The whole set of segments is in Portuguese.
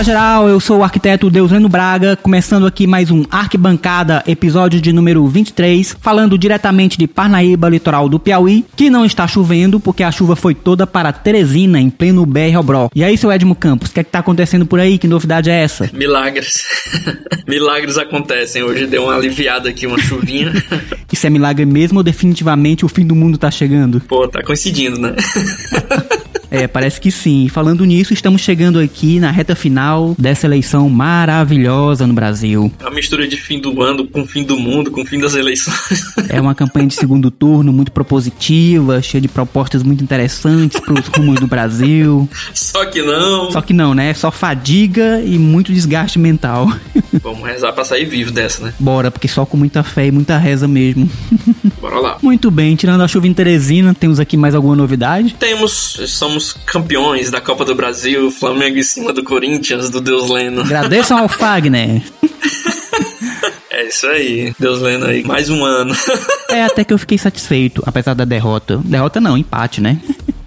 Fala geral, eu sou o arquiteto Deusleno Braga, começando aqui mais um Arquibancada, episódio de número 23, falando diretamente de Parnaíba, litoral do Piauí, que não está chovendo porque a chuva foi toda para Teresina, em pleno BR Obró. E aí, seu Edmo Campos, o que é que tá acontecendo por aí? Que novidade é essa? Milagres. Milagres acontecem. Hoje deu uma aliviada aqui, uma chuvinha. Isso é milagre mesmo ou definitivamente o fim do mundo tá chegando? Pô, tá coincidindo, né? É, parece que sim. Falando nisso, estamos chegando aqui na reta final dessa eleição maravilhosa no Brasil. A mistura de fim do ano com fim do mundo, com fim das eleições. É uma campanha de segundo turno muito propositiva, cheia de propostas muito interessantes para os rumos do Brasil. Só que não. Só que não, né? Só fadiga e muito desgaste mental. Vamos rezar pra sair vivo dessa, né? Bora, porque só com muita fé e muita reza mesmo. Bora lá. Muito bem, tirando a chuva em Teresina, temos aqui mais alguma novidade? Temos, campeões da Copa do Brasil, Flamengo em cima do Corinthians, do Deus Leno. Agradeçam ao Fagner. É isso aí, Deus Leno aí. Mais um ano. É até que eu fiquei satisfeito, apesar da derrota. Derrota não, empate, né?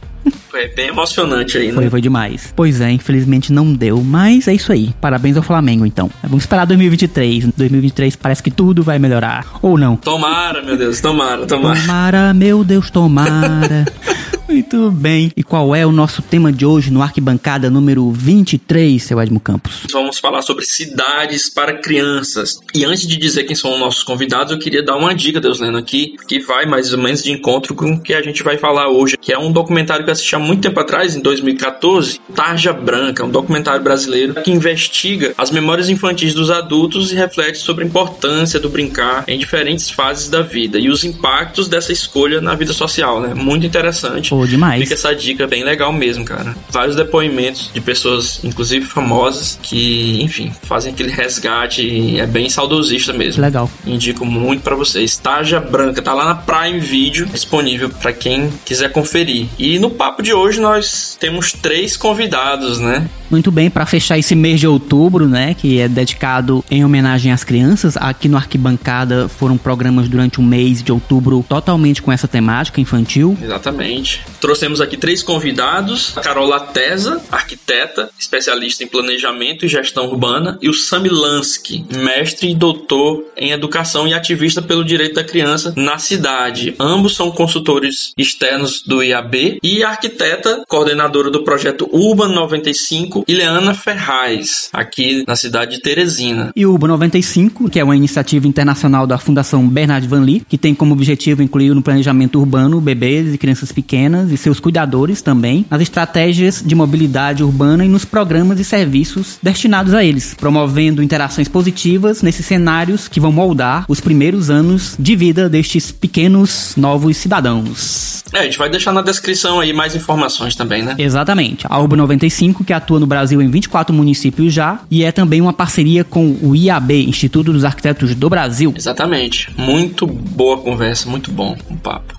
Foi bem emocionante aí, né? Foi, foi demais. Pois é, infelizmente não deu, mas é isso aí. Parabéns ao Flamengo, então. Vamos esperar 2023. 2023 parece que tudo vai melhorar. Ou não. Tomara, meu Deus, tomara, tomara. Tomara, meu Deus, tomara. Muito bem. E qual é o nosso tema de hoje no Arquibancada número 23, seu Edmo Campos? Vamos falar sobre cidades para crianças. E antes de dizer quem são os nossos convidados, eu queria dar uma dica, Deus Lendo, aqui, que vai mais ou menos de encontro com o que a gente vai falar hoje, que é um documentário que eu assisti há muito tempo atrás, em 2014, Tarja Branca, um documentário brasileiro que investiga as memórias infantis dos adultos e reflete sobre a importância do brincar em diferentes fases da vida e os impactos dessa escolha na vida social, né? Muito interessante. Pô, demais. Fica essa dica bem legal mesmo, cara. Vários depoimentos de pessoas, inclusive famosas, que, enfim, fazem aquele resgate e é bem saudosista mesmo. Legal. Indico muito pra vocês. Tarja Branca, tá lá na Prime Video, disponível pra quem quiser conferir. E no papo de hoje nós temos três convidados, né? Muito bem, para fechar esse mês de outubro, né, que é dedicado em homenagem às crianças, aqui no Arquibancada foram programas durante o mês de outubro totalmente com essa temática infantil. Exatamente. Trouxemos aqui três convidados: a Carola Tesa, arquiteta, especialista em planejamento e gestão urbana, e o Sami Lansky, mestre e doutor em educação e ativista pelo direito da criança na cidade. Ambos são consultores externos do IAB e arquiteta, coordenadora do projeto Urban 95, Ileana Ferraz, aqui na cidade de Teresina. E o Urban 95, que é uma iniciativa internacional da Fundação Bernard Van Lee, que tem como objetivo incluir no planejamento urbano bebês e crianças pequenas e seus cuidadores também, nas estratégias de mobilidade urbana e nos programas e serviços destinados a eles, promovendo interações positivas nesses cenários que vão moldar os primeiros anos de vida destes pequenos novos cidadãos. É, a gente vai deixar na descrição aí mais informações também, né? Exatamente. A Urban 95, que atua no Brasil em 24 municípios já, e é também uma parceria com o IAB, Instituto dos Arquitetos do Brasil. Exatamente. Muito boa conversa, muito bom o papo.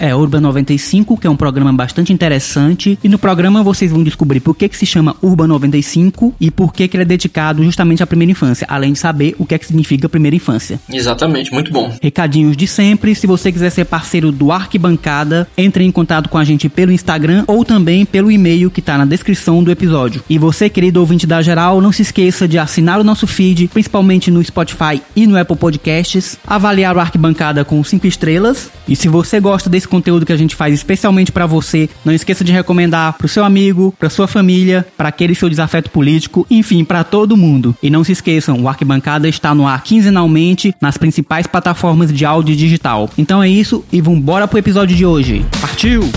É Urban 95, que é um programa bastante interessante. E no programa vocês vão descobrir por que, que se chama Urban 95 e por que, que ele é dedicado justamente à primeira infância, além de saber o que é que significa primeira infância. Exatamente, muito bom. Recadinhos de sempre. Se você quiser ser parceiro do Arquibancada, entre em contato com a gente pelo Instagram ou também pelo e-mail que tá na descrição do episódio. E você, querido ouvinte da geral, não se esqueça de assinar o nosso feed, principalmente no Spotify e no Apple Podcasts, avaliar o Arquibancada com 5 estrelas. E se você gosta desse conteúdo que a gente faz especialmente para você, não esqueça de recomendar pro seu amigo, pra sua família, para aquele seu desafeto político, enfim, para todo mundo. E não se esqueçam, o Arquibancada está no ar quinzenalmente nas principais plataformas de áudio digital. Então é isso e vambora pro episódio de hoje. Partiu!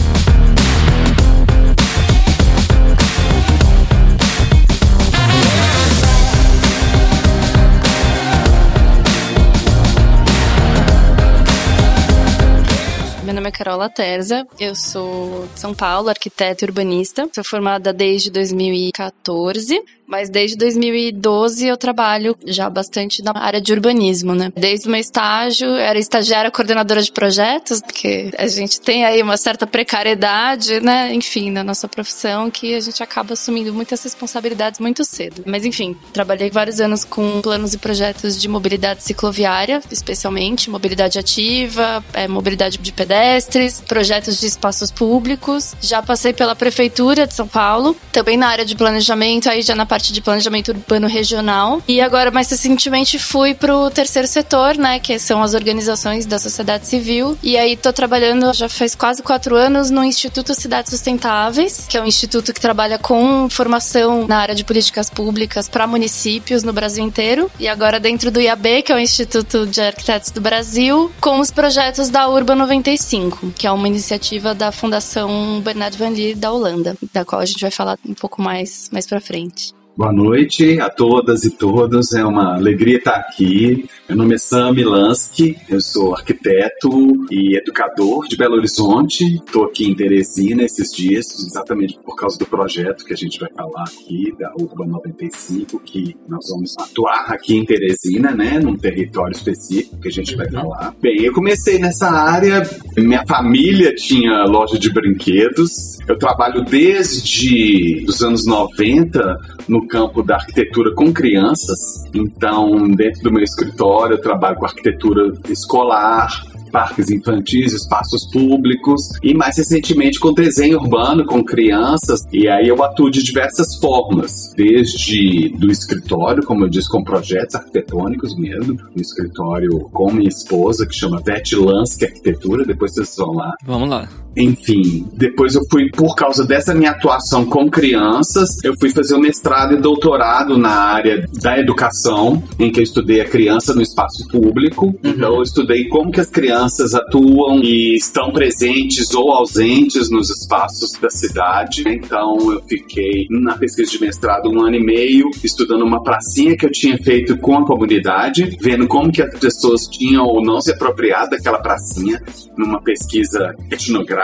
Carola Terza, eu sou de São Paulo, arquiteta e urbanista. Sou formada desde 2014, mas desde 2012 eu trabalho já bastante na área de urbanismo, né? Desde o meu estágio, era estagiária coordenadora de projetos, porque a gente tem aí uma certa precariedade, né? Enfim, na nossa profissão, que a gente acaba assumindo muitas responsabilidades muito cedo. Mas enfim, trabalhei vários anos com planos e projetos de mobilidade cicloviária, especialmente mobilidade ativa, é, mobilidade de pedestre, pedestres, projetos de espaços públicos. Já passei pela prefeitura de São Paulo, também na área de planejamento, aí já na parte de planejamento urbano regional. E agora, mais recentemente, fui pro terceiro setor, né, que são as organizações da sociedade civil. E aí tô trabalhando já faz quase quatro anos no Instituto Cidades Sustentáveis, que é um instituto que trabalha com formação na área de políticas públicas para municípios no Brasil inteiro. E agora dentro do IAB, que é o Instituto de Arquitetos do Brasil, com os projetos da Urba 95, que é uma iniciativa da Fundação Bernard Van Leer da Holanda, da qual a gente vai falar um pouco mais mais para frente. Boa noite a todas e todos. É uma alegria estar aqui. Meu nome é Sam Milansky, eu sou arquiteto e educador de Belo Horizonte. Estou aqui em Teresina esses dias, exatamente por causa do projeto que a gente vai falar aqui, da Urba 95, que nós vamos atuar aqui em Teresina, né, num território específico que a gente vai falar. Bem, eu comecei nessa área, minha família tinha loja de brinquedos. Eu trabalho desde os anos 90 no campo da arquitetura com crianças. Então, dentro do meu escritório, eu trabalho com arquitetura escolar, parques infantis, espaços públicos e mais recentemente com desenho urbano com crianças. E aí eu atuo de diversas formas, desde do escritório, como eu disse, com projetos arquitetônicos mesmo, no escritório com minha esposa, que chama Vete Lansky Arquitetura, depois vocês vão lá. Vamos lá. Enfim, depois eu fui, por causa dessa minha atuação com crianças, eu fui fazer o mestrado e doutorado na área da educação, em que eu estudei a criança no espaço público. Uhum. Então eu estudei como que as crianças atuam e estão presentes ou ausentes nos espaços da cidade. Então eu fiquei na pesquisa de mestrado um ano e meio, estudando uma pracinha que eu tinha feito com a comunidade, vendo como que as pessoas tinham ou não se apropriado daquela pracinha, numa pesquisa etnográfica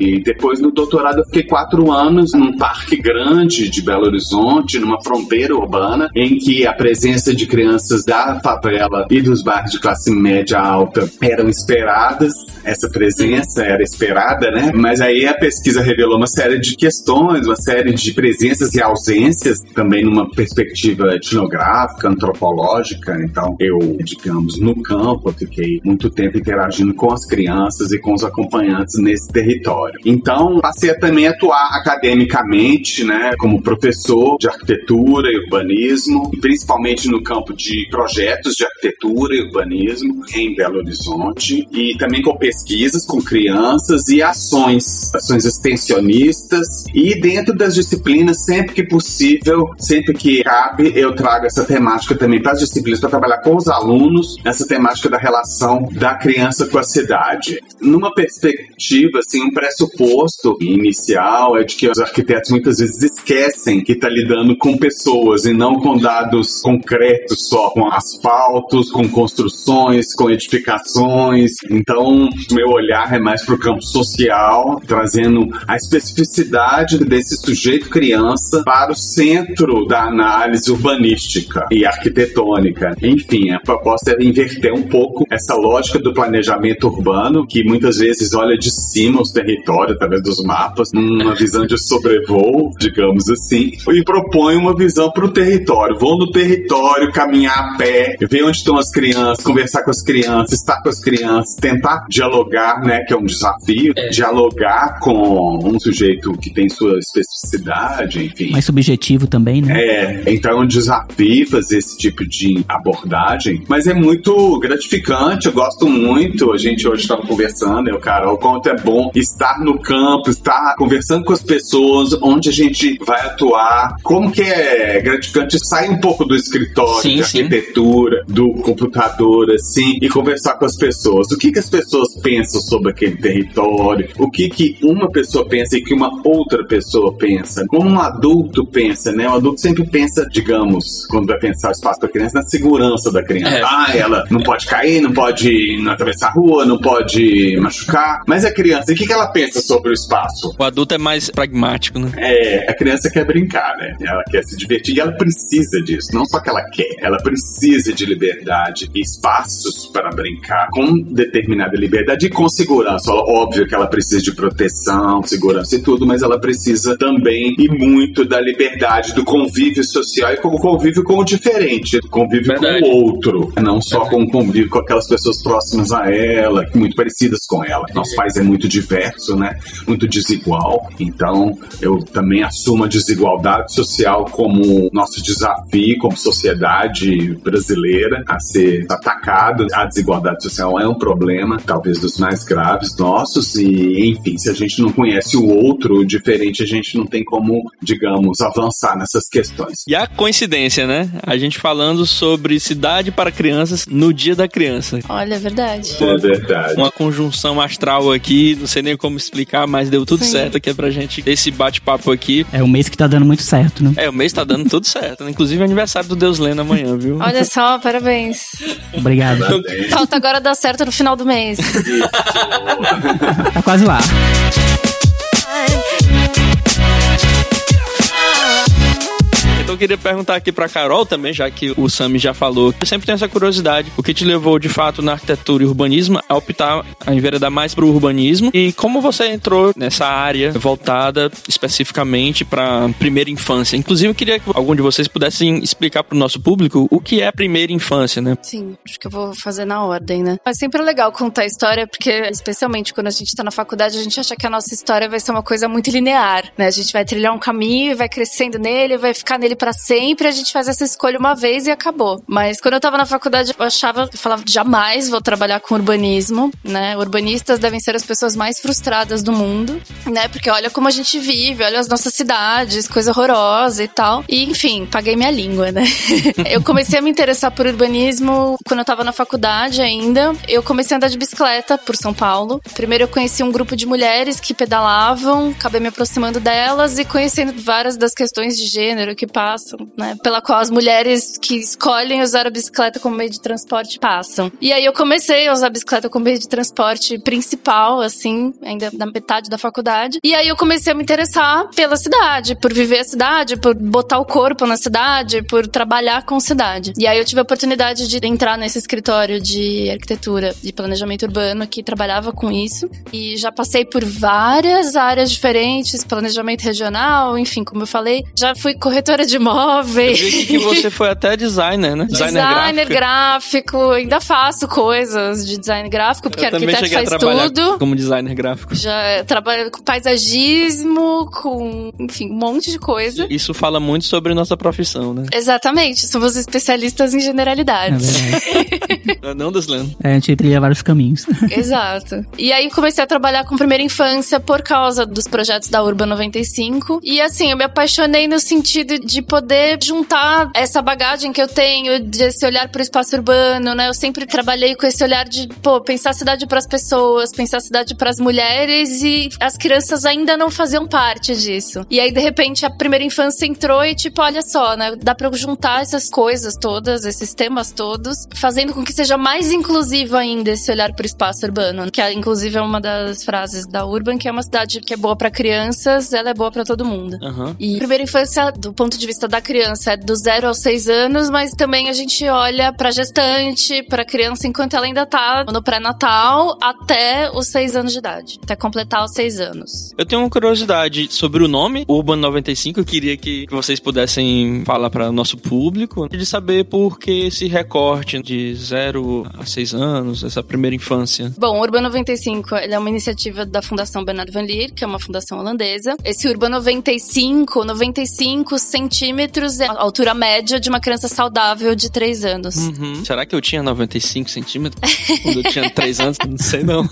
E depois no doutorado eu fiquei quatro anos num parque grande de Belo Horizonte, numa fronteira urbana, em que a presença de crianças da favela e dos bairros de classe média alta eram esperadas. Essa presença era esperada, né? Mas aí a pesquisa revelou uma série de questões, uma série de presenças e ausências, também numa perspectiva etnográfica, antropológica. Então eu, digamos, no campo, eu fiquei muito tempo interagindo com as crianças e com os acompanhantes nesse território. Então, passei a também atuar academicamente, né, como professor de arquitetura e urbanismo, principalmente no campo de projetos de arquitetura e urbanismo em Belo Horizonte, e também com pesquisas com crianças e ações, ações extensionistas, e dentro das disciplinas, sempre que possível, sempre que cabe, eu trago essa temática também para as disciplinas, para trabalhar com os alunos, essa temática da relação da criança com a cidade. Numa perspectiva assim, um pressuposto inicial é de que os arquitetos muitas vezes esquecem que está lidando com pessoas e não com dados concretos só, com asfaltos, com construções, com edificações. Então, meu olhar é mais para o campo social, trazendo a especificidade desse sujeito criança para o centro da análise urbanística e arquitetônica. Enfim, a proposta é inverter um pouco essa lógica do planejamento urbano, que muitas vezes olha de cima aproxima os territórios através dos mapas, numa visão de sobrevoo, digamos assim, e propõe uma visão para o território. Vou no território, caminhar a pé, ver onde estão as crianças, conversar com as crianças, estar com as crianças, tentar dialogar, né, que é um desafio, é. dialogar com um sujeito que tem sua especificidade, enfim. Mais subjetivo também, né? É, então é um desafio fazer esse tipo de abordagem, mas é muito gratificante, eu gosto muito. A gente hoje estava conversando, eu, Carol, o quanto é bom estar no campo, estar conversando com as pessoas, onde a gente vai atuar, como que é gratificante sair um pouco do escritório, sim, da arquitetura, sim. do computador, assim, e conversar com as pessoas. O que que as pessoas pensam sobre aquele território? O que que uma pessoa pensa e que uma outra pessoa pensa? Como um adulto pensa, né? O adulto sempre pensa, digamos, quando vai pensar o espaço para criança, na segurança da criança. É. Ah, ela não pode cair, não pode não atravessar a rua, não pode machucar. Mas a criança criança, o que, que ela pensa sobre o espaço? O adulto é mais pragmático, né? É, a criança quer brincar, né? Ela quer se divertir e ela precisa disso. Não só que ela quer, ela precisa de liberdade e espaços para brincar com determinada liberdade sociedade com segurança. Óbvio que ela precisa de proteção, segurança e tudo, mas ela precisa também e muito da liberdade, do convívio social e com o convívio com o diferente, convívio Verdade. com o outro, não só com o convívio com aquelas pessoas próximas a ela, muito parecidas com ela. Nosso país é muito diverso, né? Muito desigual. Então, eu também assumo a desigualdade social como nosso desafio como sociedade brasileira a ser atacado. A desigualdade social é um problema, talvez dos mais graves nossos e, enfim, se a gente não conhece o outro diferente, a gente não tem como, digamos, avançar nessas questões. E a coincidência, né? A gente falando sobre cidade para crianças no dia da criança. Olha, é verdade. É verdade. Uma conjunção astral aqui, não sei nem como explicar, mas deu tudo Sim. certo aqui pra gente esse bate-papo aqui. É o mês que tá dando muito certo, né? É, o mês tá dando tudo certo. Né? Inclusive é aniversário do Deus Lendo amanhã, viu? Olha só, parabéns. Obrigado. Falta agora dar certo no final do mês. tá quase lá. Eu queria perguntar aqui pra Carol também, já que o Sami já falou. Eu sempre tenho essa curiosidade. O que te levou, de fato, na arquitetura e urbanismo a optar a enveredar mais pro urbanismo? E como você entrou nessa área voltada especificamente pra primeira infância? Inclusive, eu queria que algum de vocês pudessem explicar pro nosso público o que é primeira infância, né? Sim, acho que eu vou fazer na ordem, né? Mas sempre é legal contar a história, porque, especialmente quando a gente tá na faculdade, a gente acha que a nossa história vai ser uma coisa muito linear, né? A gente vai trilhar um caminho vai crescendo nele, vai ficar nele para sempre, a gente faz essa escolha uma vez e acabou. Mas quando eu tava na faculdade, eu achava, eu falava, jamais vou trabalhar com urbanismo, né? Urbanistas devem ser as pessoas mais frustradas do mundo, né? Porque olha como a gente vive, olha as nossas cidades, coisa horrorosa e tal. E, enfim, paguei minha língua, né? eu comecei a me interessar por urbanismo quando eu tava na faculdade ainda. Eu comecei a andar de bicicleta por São Paulo. Primeiro eu conheci um grupo de mulheres que pedalavam, acabei me aproximando delas e conhecendo várias das questões de gênero que passam né? Pela qual as mulheres que escolhem usar a bicicleta como meio de transporte passam. E aí eu comecei a usar a bicicleta como meio de transporte principal, assim, ainda na metade da faculdade. E aí eu comecei a me interessar pela cidade, por viver a cidade, por botar o corpo na cidade, por trabalhar com cidade. E aí eu tive a oportunidade de entrar nesse escritório de arquitetura e planejamento urbano que trabalhava com isso. E já passei por várias áreas diferentes, planejamento regional, enfim, como eu falei. Já fui corretora de móveis. Eu vi que você foi até designer, né? Designer, designer gráfico. Ainda faço coisas de design gráfico, porque eu arquiteto faz tudo. Como designer gráfico. Já trabalho com paisagismo, com, enfim, um monte de coisa. Isso fala muito sobre nossa profissão, né? Exatamente. Somos especialistas em generalidades. É Não, Deslan. É, a gente trilha vários caminhos. Exato. E aí comecei a trabalhar com primeira infância por causa dos projetos da Urban 95. E assim, eu me apaixonei no sentido de poder juntar essa bagagem que eu tenho, desse olhar para o espaço urbano, né? Eu sempre trabalhei com esse olhar de, pô, pensar a cidade para as pessoas, pensar a cidade para as mulheres e as crianças ainda não faziam parte disso. E aí, de repente, a primeira infância entrou e, tipo, olha só, né? Dá para juntar essas coisas todas, esses temas todos, fazendo com que seja mais inclusivo ainda esse olhar para o espaço urbano, que é, inclusive é uma das frases da Urban, que é uma cidade que é boa para crianças, ela é boa para todo mundo. Uhum. E primeira infância, do ponto de vista vista da criança é do zero aos seis anos, mas também a gente olha pra gestante, pra criança enquanto ela ainda tá no pré-natal até os seis anos de idade, até completar os seis anos. Eu tenho uma curiosidade sobre o nome, Urban 95, eu queria que vocês pudessem falar para o nosso público, de saber por que esse recorte de zero a seis anos, essa primeira infância. Bom, o Urban 95 é uma iniciativa da Fundação Bernard Van Leer, que é uma fundação holandesa. Esse Urban 95, 95 centímetros centímetros é a altura média de uma criança saudável de 3 anos. Uhum. Será que eu tinha 95 centímetros quando eu tinha 3 anos? Não sei não.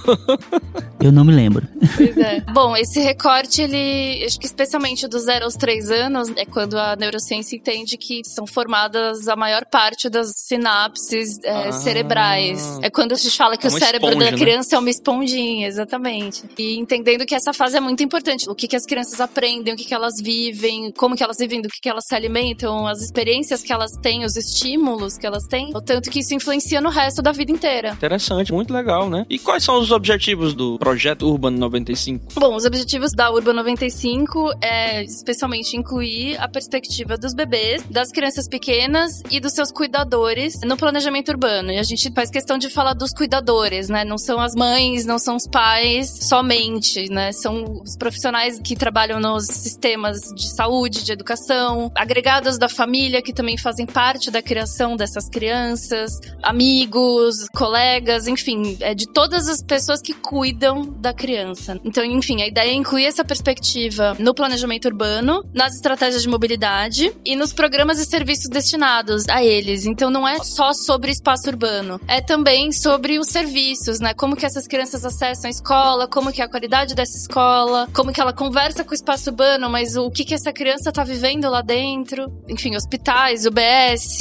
eu não me lembro. Pois é. Bom, esse recorte, ele, acho que especialmente dos 0 aos 3 anos, é quando a neurociência entende que são formadas a maior parte das sinapses é, ah. cerebrais. É quando a gente fala que é o cérebro esponja, da né? criança né? é uma esponjinha, exatamente. E entendendo que essa fase é muito importante. O que, que as crianças aprendem, o que, que elas vivem, como que elas vivem, do que, que elas se alimentam, as experiências que elas têm, os estímulos que elas têm, o tanto que isso influencia no resto da vida inteira. Interessante, muito legal, né? E quais são os objetivos do projeto Urban 95? Bom, os objetivos da Urban 95 é especialmente incluir a perspectiva dos bebês, das crianças pequenas e dos seus cuidadores no planejamento urbano. E a gente faz questão de falar dos cuidadores, né? Não são as mães, não são os pais somente, né? São os profissionais que trabalham nos sistemas de saúde, de educação, agregados da família que também fazem parte da criação dessas crianças, amigos, colegas, enfim, é de todas as pessoas que cuidam da criança. Então, enfim, a ideia é incluir essa perspectiva no planejamento urbano, nas estratégias de mobilidade e nos programas e serviços destinados a eles. Então, não é só sobre espaço urbano, é também sobre os serviços, né? Como que essas crianças acessam a escola, como que é a qualidade dessa escola, como que ela conversa com o espaço urbano, mas o que que essa criança tá vivendo lá dentro. Enfim, hospitais, UBS,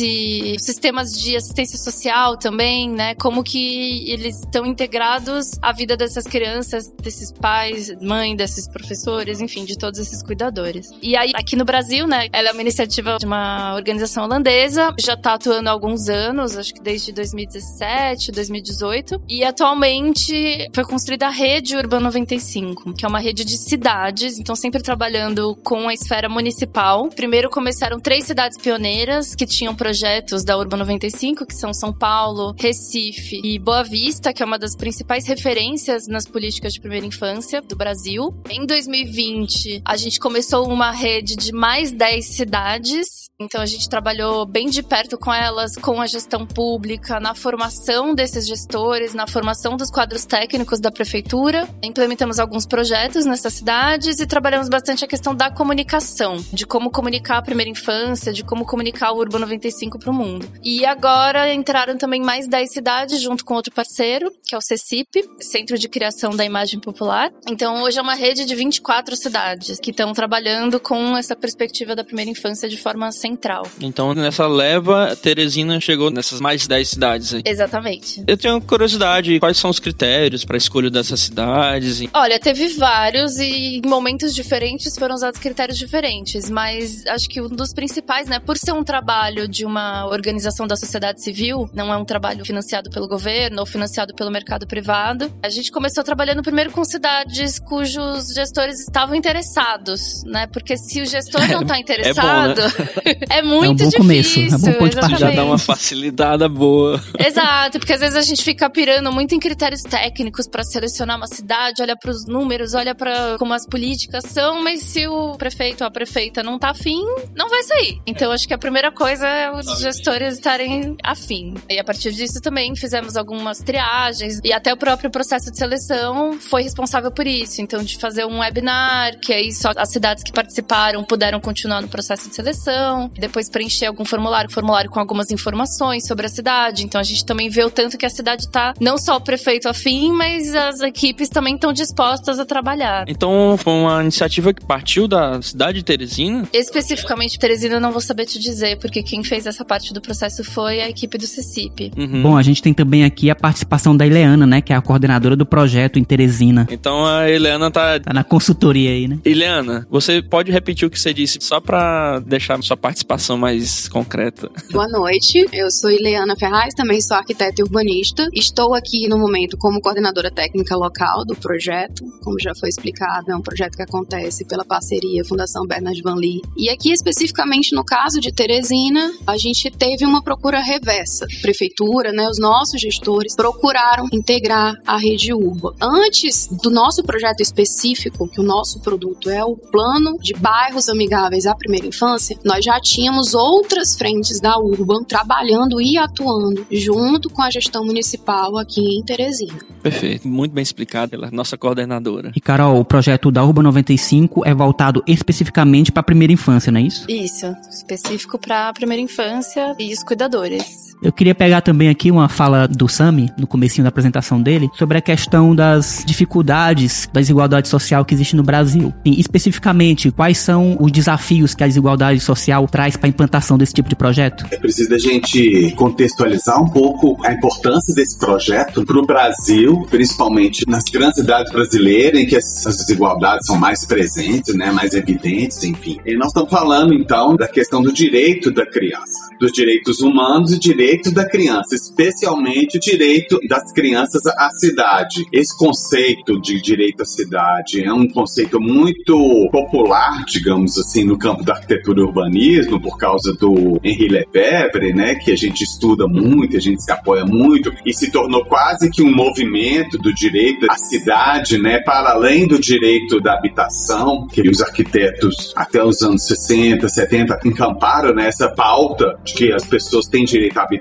sistemas de assistência social também, né? Como que eles estão integrados à vida dessas crianças, desses pais, mãe, desses professores, enfim, de todos esses cuidadores. E aí, aqui no Brasil, né, ela é uma iniciativa de uma organização holandesa, já tá atuando há alguns anos, acho que desde 2017, 2018, e atualmente foi construída a rede Urban 95, que é uma rede de cidades, então sempre trabalhando com a esfera municipal. Primeiro começaram três cidades pioneiras que tinham projetos da Urban 95, que são São Paulo, Recife e Boa Vista, que é uma das principais referências nas políticas de primeira infância do Brasil. Em 2020, a gente começou uma rede de mais 10 cidades. Então a gente trabalhou bem de perto com elas, com a gestão pública, na formação desses gestores, na formação dos quadros técnicos da prefeitura. Implementamos alguns projetos nessas cidades e trabalhamos bastante a questão da comunicação, de como comunicar a primeira infância, de como comunicar o Urban 95 para o mundo. E agora entraram também mais 10 cidades junto com outro parceiro, que é o CECIP, Centro de Criação da Imagem Popular. Então hoje é uma rede de 24 cidades que estão trabalhando com essa perspectiva da primeira infância de forma central. Então, nessa leva, Teresina chegou nessas mais de 10 cidades aí. Exatamente. Eu tenho curiosidade, quais são os critérios para a escolha dessas cidades? Olha, teve vários e em momentos diferentes foram usados critérios diferentes, mas acho que um dos principais, né, por ser um trabalho de uma organização da sociedade civil, não é um trabalho financiado pelo governo ou financiado pelo mercado privado, a gente começou trabalhando primeiro com cidades cujos gestores estavam interessados, né? Porque se o gestor não está interessado, é, muito É um bom difícil. começo, é um bom ponto de partida. Já dá uma facilitada boa. Exato, porque às vezes a gente fica pirando muito em critérios técnicos pra selecionar uma cidade, olha pros números, olha pra como as políticas são, mas se o prefeito ou a prefeita não tá afim, não vai sair. Então acho que a primeira coisa é os gestores estarem afim. E a partir disso também fizemos algumas triagens e até o próprio processo de seleção foi responsável por isso. Então de fazer um webinar, que aí só as cidades que participaram puderam continuar no processo de seleção, depois preencher algum formulário, formulário com algumas informações sobre a cidade. Então a gente também vê o tanto que a cidade tá não só o prefeito afim, mas as equipes também estão dispostas a trabalhar. Então, foi uma iniciativa que partiu da cidade de Teresina. Especificamente Teresina eu não vou saber te dizer, porque quem fez essa parte do processo foi a equipe do CECIP. Uhum. Bom, a gente tem também aqui a participação da Ileana, né? Que é a coordenadora do projeto em Teresina. Então a Eliana tá. Tá na consultoria aí, né? Eliana, você pode repetir o que você disse só pra deixar sua participação mais concreta? Boa noite, eu sou Ileana Ferraz, também sou arquiteta e urbanista. Estou aqui no momento como coordenadora técnica local do projeto. Como já foi explicado, é um projeto que acontece pela parceria Fundação Bernard Van Lee. E aqui, especificamente no caso de Teresina, a gente teve uma procura reversa. A prefeitura, né, os nossos gestores procuraram integrar a rede urba. Antes do nosso projeto específico, que o nosso produto é o plano de bairros amigáveis à primeira infância, nós já tínhamos outras frentes da Urban trabalhando e atuando junto com a gestão municipal aqui em Teresina. Perfeito, muito bem explicado pela nossa coordenadora. E Carol, o projeto da Urba 95 é voltado especificamente para a primeira infância, não é isso? Isso, específico para a primeira infância e os cuidadores. Eu queria pegar também aqui uma fala do Sami, no comecinho da apresentação dele, sobre a questão das dificuldades da desigualdade social que existe no Brasil. E, especificamente, quais são os desafios que a desigualdade social traz para a implantação desse tipo de projeto? É preciso a gente contextualizar um pouco a importância desse projeto para o Brasil, principalmente nas grandes cidades brasileiras, em que essas desigualdades são mais presentes, né, mais evidentes, enfim. E nós estamos falando, então, da questão do direito da criança, dos direitos humanos e direitos da criança, especialmente o direito das crianças à cidade. Esse conceito de direito à cidade é um conceito muito popular, digamos assim, no campo da arquitetura e urbanismo, por causa do Henri Lefebvre, né, que a gente estuda muito, a gente se apoia muito, e se tornou quase que um movimento do direito à cidade, né, para além do direito da habitação, que os arquitetos até os anos 60, 70 encamparam nessa pauta de que as pessoas têm direito à habitação.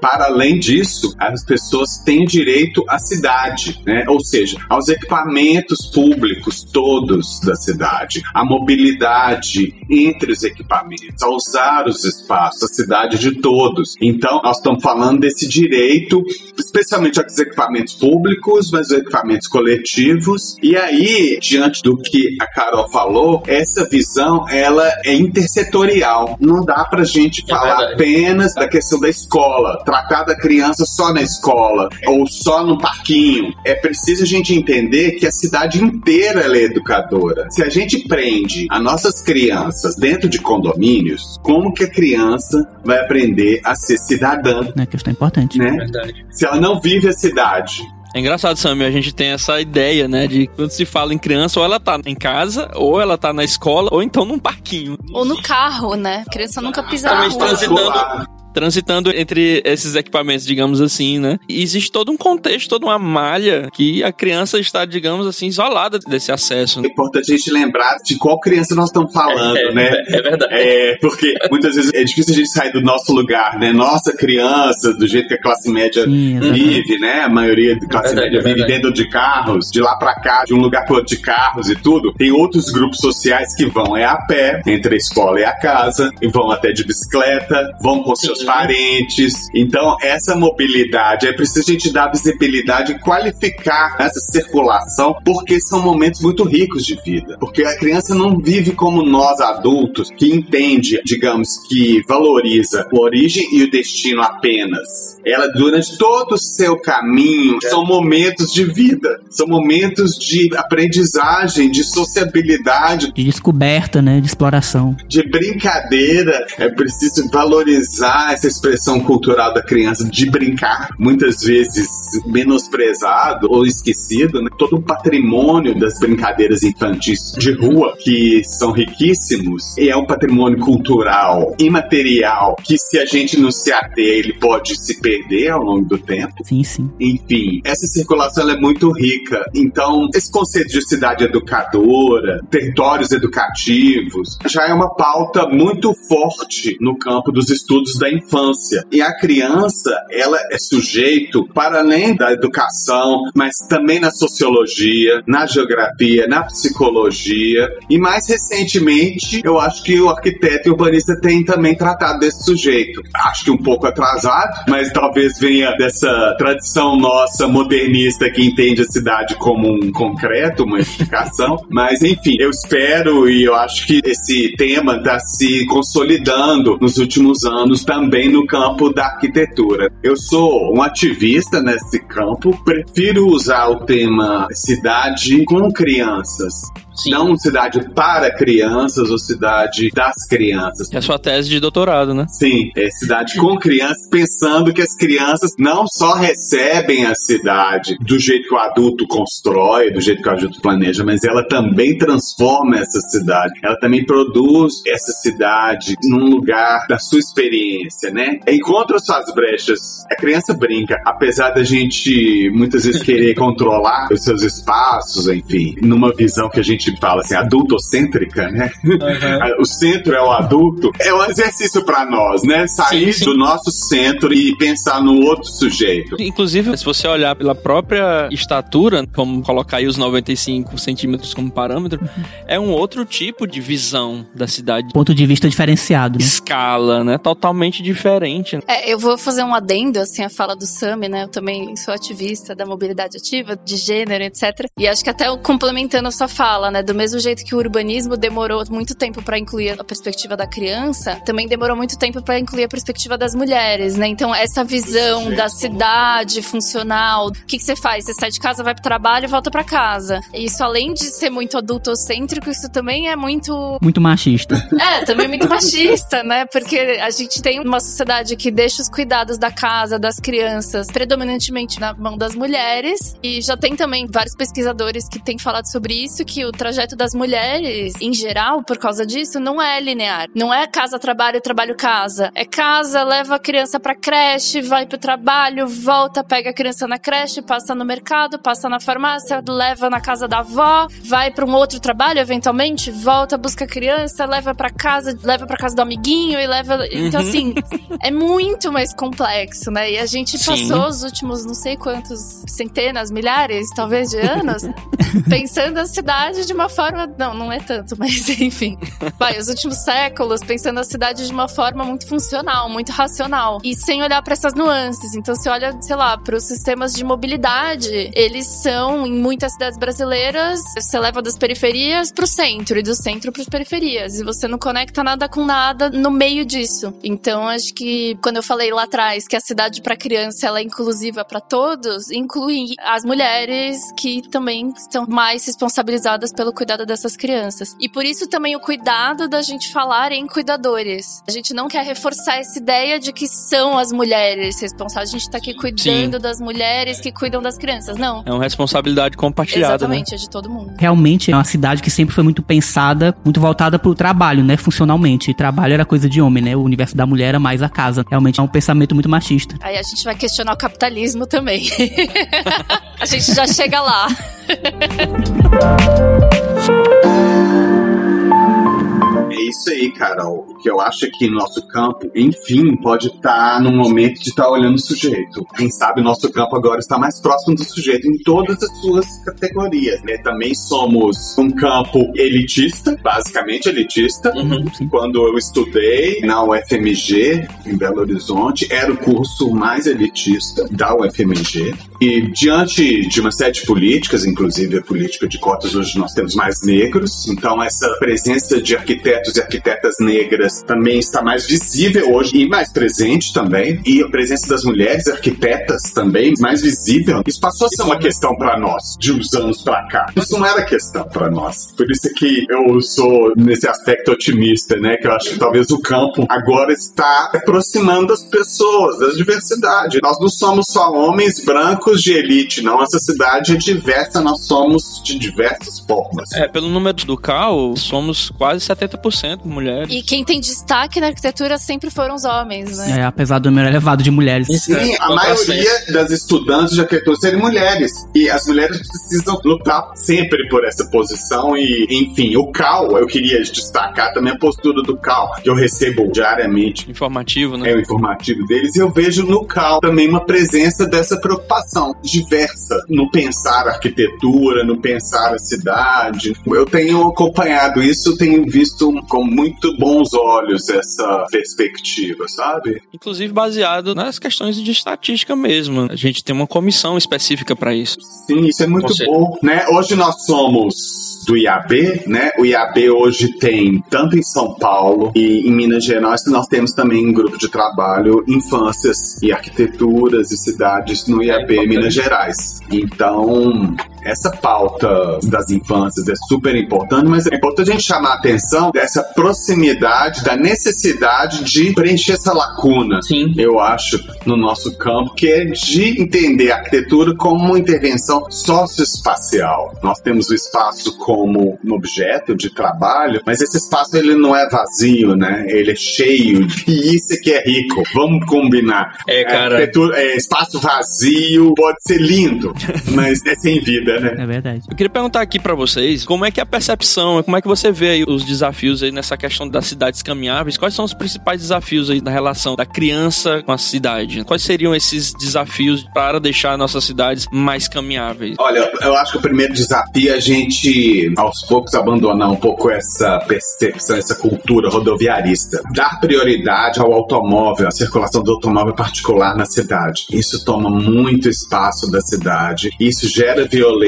Para além disso, as pessoas têm direito à cidade, né, ou seja, aos equipamentos públicos todos da cidade, a mobilidade entre os equipamentos, a usar os espaços, a cidade de todos. Então, nós estamos falando desse direito, especialmente aos equipamentos públicos, mas os equipamentos coletivos. E aí, diante do que a Carol falou, essa visão ela é intersetorial. Não dá pra gente É falar verdade. apenas da questão da escola, tratar da criança só na escola ou só no parquinho. É preciso a gente entender que a cidade inteira ela é educadora. Se a gente prende as nossas crianças dentro de condomínios, como que a criança vai aprender a ser cidadã, É uma questão importante. né? Verdade. Se ela não vive a cidade. É engraçado, Sammy, a gente tem essa ideia, né, de quando se fala em criança, ou ela tá em casa, ou ela tá na escola, ou então num parquinho, Ou no carro, né? A criança nunca pisa na Também rua. transitando. Transitando entre esses equipamentos, digamos assim, né? E existe todo um contexto, toda uma malha que a criança está, digamos assim, isolada desse acesso. É importante a gente lembrar de qual criança nós estamos falando, É, né? é, é verdade. É, porque muitas vezes é difícil a gente sair do nosso lugar, né? Nossa criança, do jeito que a classe média Sim, exato. vive, né? A maioria da classe Verdade, média vive verdade. dentro de carros, de lá pra cá, de um lugar pro outro de carros e tudo. Tem outros grupos sociais que vão é a pé, entre a escola e a casa, e vão até de bicicleta, vão com seus Parentes. Então, essa mobilidade, é preciso a gente dar visibilidade e qualificar essa circulação, porque são momentos muito ricos de vida. Porque a criança não vive como nós adultos, que entende, digamos, que valoriza a origem e o destino apenas. Ela, durante todo o seu caminho, são momentos de vida, são momentos de aprendizagem, de sociabilidade, De descoberta, né? De exploração. de brincadeira. É preciso valorizar essa expressão cultural da criança de brincar, muitas vezes menosprezado ou esquecido. Né? Todo o patrimônio das brincadeiras infantis de rua, que são riquíssimos, e é um patrimônio cultural imaterial que, se a gente não se ater, ele pode se perder ao longo do tempo. Sim, sim. Enfim, essa circulação é muito rica. Então, esse conceito de cidade educadora, territórios educativos, já é uma pauta muito forte no campo dos estudos da infância. E a criança, ela é sujeito, para além da educação, mas também na sociologia, na geografia, na psicologia. E mais recentemente, eu acho que o arquiteto e urbanista tem também tratado desse sujeito. Acho que um pouco atrasado, mas talvez venha dessa tradição nossa modernista que entende a cidade como um concreto, uma edificação. mas enfim, eu espero e eu acho que esse tema está se consolidando nos últimos anos também no campo da arquitetura. Eu sou um ativista nesse campo, prefiro usar o tema cidade com crianças. Sim. Não cidade para crianças ou cidade das crianças. É a sua tese de doutorado, né? Sim, é cidade com crianças, pensando que as crianças não só recebem a cidade do jeito que o adulto constrói, do jeito que o adulto planeja, mas ela também transforma essa cidade. Ela também produz essa cidade num lugar da sua experiência, né? Encontra suas brechas. A criança brinca, apesar da gente muitas vezes querer controlar os seus espaços, enfim, numa visão que a gente gente fala assim, adultocêntrica, né? Uhum. o centro é o adulto. É um exercício para nós, né? Sair sim, sim. do nosso centro e pensar no outro sujeito. Inclusive, se você olhar pela própria estatura, como colocar aí os 95 centímetros como parâmetro, uhum. é um outro tipo de visão da cidade. Ponto de vista diferenciado. Né? Escala, né? Totalmente diferente. É, eu vou fazer um adendo, assim, a fala do Sami, né? Eu também sou ativista da mobilidade ativa, de gênero, etc. E acho que até complementando a sua fala, né? Do mesmo jeito que o urbanismo demorou muito tempo para incluir a perspectiva da criança, também demorou muito tempo para incluir a perspectiva das mulheres, né? Então, essa visão da cidade funcional, o que, que você faz? Você sai de casa, vai pro trabalho e volta para casa. Isso, além de ser muito adultocêntrico, isso também é muito. Muito machista. É, também muito machista, né? Porque a gente tem uma sociedade que deixa os cuidados da casa, das crianças, predominantemente na mão das mulheres. E já tem também vários pesquisadores que têm falado sobre isso, que o trajeto das mulheres, em geral, por causa disso, não é linear. Não é casa-trabalho, trabalho-casa. É casa, leva a criança pra creche, vai pro trabalho, volta, pega a criança na creche, passa no mercado, passa na farmácia, leva na casa da avó, vai para um outro trabalho, eventualmente, volta, busca a criança, leva para casa, leva para casa do amiguinho e leva. Então, uhum. assim, é muito mais complexo, né? E a gente Sim. passou os últimos não sei quantos centenas, milhares, talvez, de anos pensando a cidade de uma forma. Não, não é tanto, mas enfim. Vai, os últimos séculos pensando a cidade de uma forma muito funcional, muito racional. E sem olhar para essas nuances. Então, se olha, sei lá, para os sistemas de mobilidade, eles são, em muitas cidades brasileiras, você leva das periferias para o centro e do centro para as periferias. E você não conecta nada com nada no meio disso. Então, acho que quando eu falei lá atrás que a cidade para criança ela é inclusiva para todos, inclui as mulheres que também são mais responsabilizadas pelo cuidado dessas crianças. E por isso também o cuidado da gente falar em cuidadores. A gente não quer reforçar essa ideia de que são as mulheres responsáveis. A gente tá aqui cuidando Sim. das mulheres que cuidam das crianças. Não. É uma responsabilidade compartilhada. Né? Exatamente, né? é de todo mundo. Realmente é uma cidade que sempre foi muito pensada, muito voltada pro trabalho, né? Funcionalmente. E trabalho era coisa de homem, né? O universo da mulher era mais a casa. Realmente é um pensamento muito machista. Aí a gente vai questionar o capitalismo também. a gente já chega lá. 嗯。É isso aí, Carol. O que eu acho é que nosso campo, enfim, pode estar tá num momento de estar tá olhando o sujeito. Quem sabe nosso campo agora está mais próximo do sujeito em todas as suas categorias. Né? Também somos um campo elitista, basicamente elitista. Uhum, Quando eu estudei na UFMG, em Belo Horizonte, era o curso mais elitista da UFMG. E diante de uma série de políticas, inclusive a política de cotas, hoje nós temos mais negros, então essa presença de arquitetos e arquitetas negras também está mais visível hoje e mais presente também. E a presença das mulheres arquitetas também mais visível. Isso passou a ser uma questão para nós de uns anos para cá. Isso não era questão para nós. Por isso que eu sou nesse aspecto otimista, né? Que eu acho que talvez o campo agora está aproximando as pessoas, das diversidades. Nós não somos só homens brancos de elite, não. Essa cidade é diversa, nós somos de diversas formas. É, pelo número do CAL, somos quase 70% mulheres. E quem tem destaque na arquitetura sempre foram os homens, né? É, apesar do número elevado de mulheres. Sim, a maioria das estudantes de arquitetura serem mulheres. E as mulheres precisam lutar sempre por essa posição. E, enfim, o CAL, eu queria destacar também a postura do CAL, que eu recebo diariamente. Informativo, né? É o informativo deles. E eu vejo no CAL também uma presença dessa preocupação diversa no pensar a arquitetura, no pensar a cidade. Eu tenho acompanhado isso, tenho visto com muito bons olhos essa perspectiva, sabe? Inclusive baseado nas questões de estatística mesmo. A gente tem uma comissão específica para isso. Sim, isso é muito Você... bom, né? Hoje nós somos do IAB, né? O IAB hoje tem tanto em São Paulo e em Minas Gerais nós temos também um grupo de trabalho infâncias e arquiteturas e cidades no IAB Minas Gerais. Então, essa pauta das infâncias é super importante, mas é importante a gente chamar a atenção dessa proximidade, da necessidade de preencher essa lacuna, Sim. eu acho, no nosso campo, que é de entender a arquitetura como uma intervenção socioespacial. Nós temos o espaço como um objeto de trabalho, mas esse espaço ele não é vazio, né? Ele é cheio, e isso é que é rico. Vamos combinar. É, cara. É, espaço vazio pode ser lindo, mas é sem vida vida, né? É verdade. Eu queria perguntar aqui pra vocês, como é que é a percepção, como é que você vê aí os desafios aí nessa questão das cidades caminháveis? Quais são os principais desafios aí da relação da criança com a cidade? Quais seriam esses desafios para deixar nossas cidades mais caminháveis? Olha, eu acho que o primeiro desafio é a gente, aos poucos, abandonar um pouco essa percepção, essa cultura rodoviarista. Dar prioridade ao automóvel, à circulação do automóvel particular na cidade. Isso toma muito espaço da cidade, isso gera violência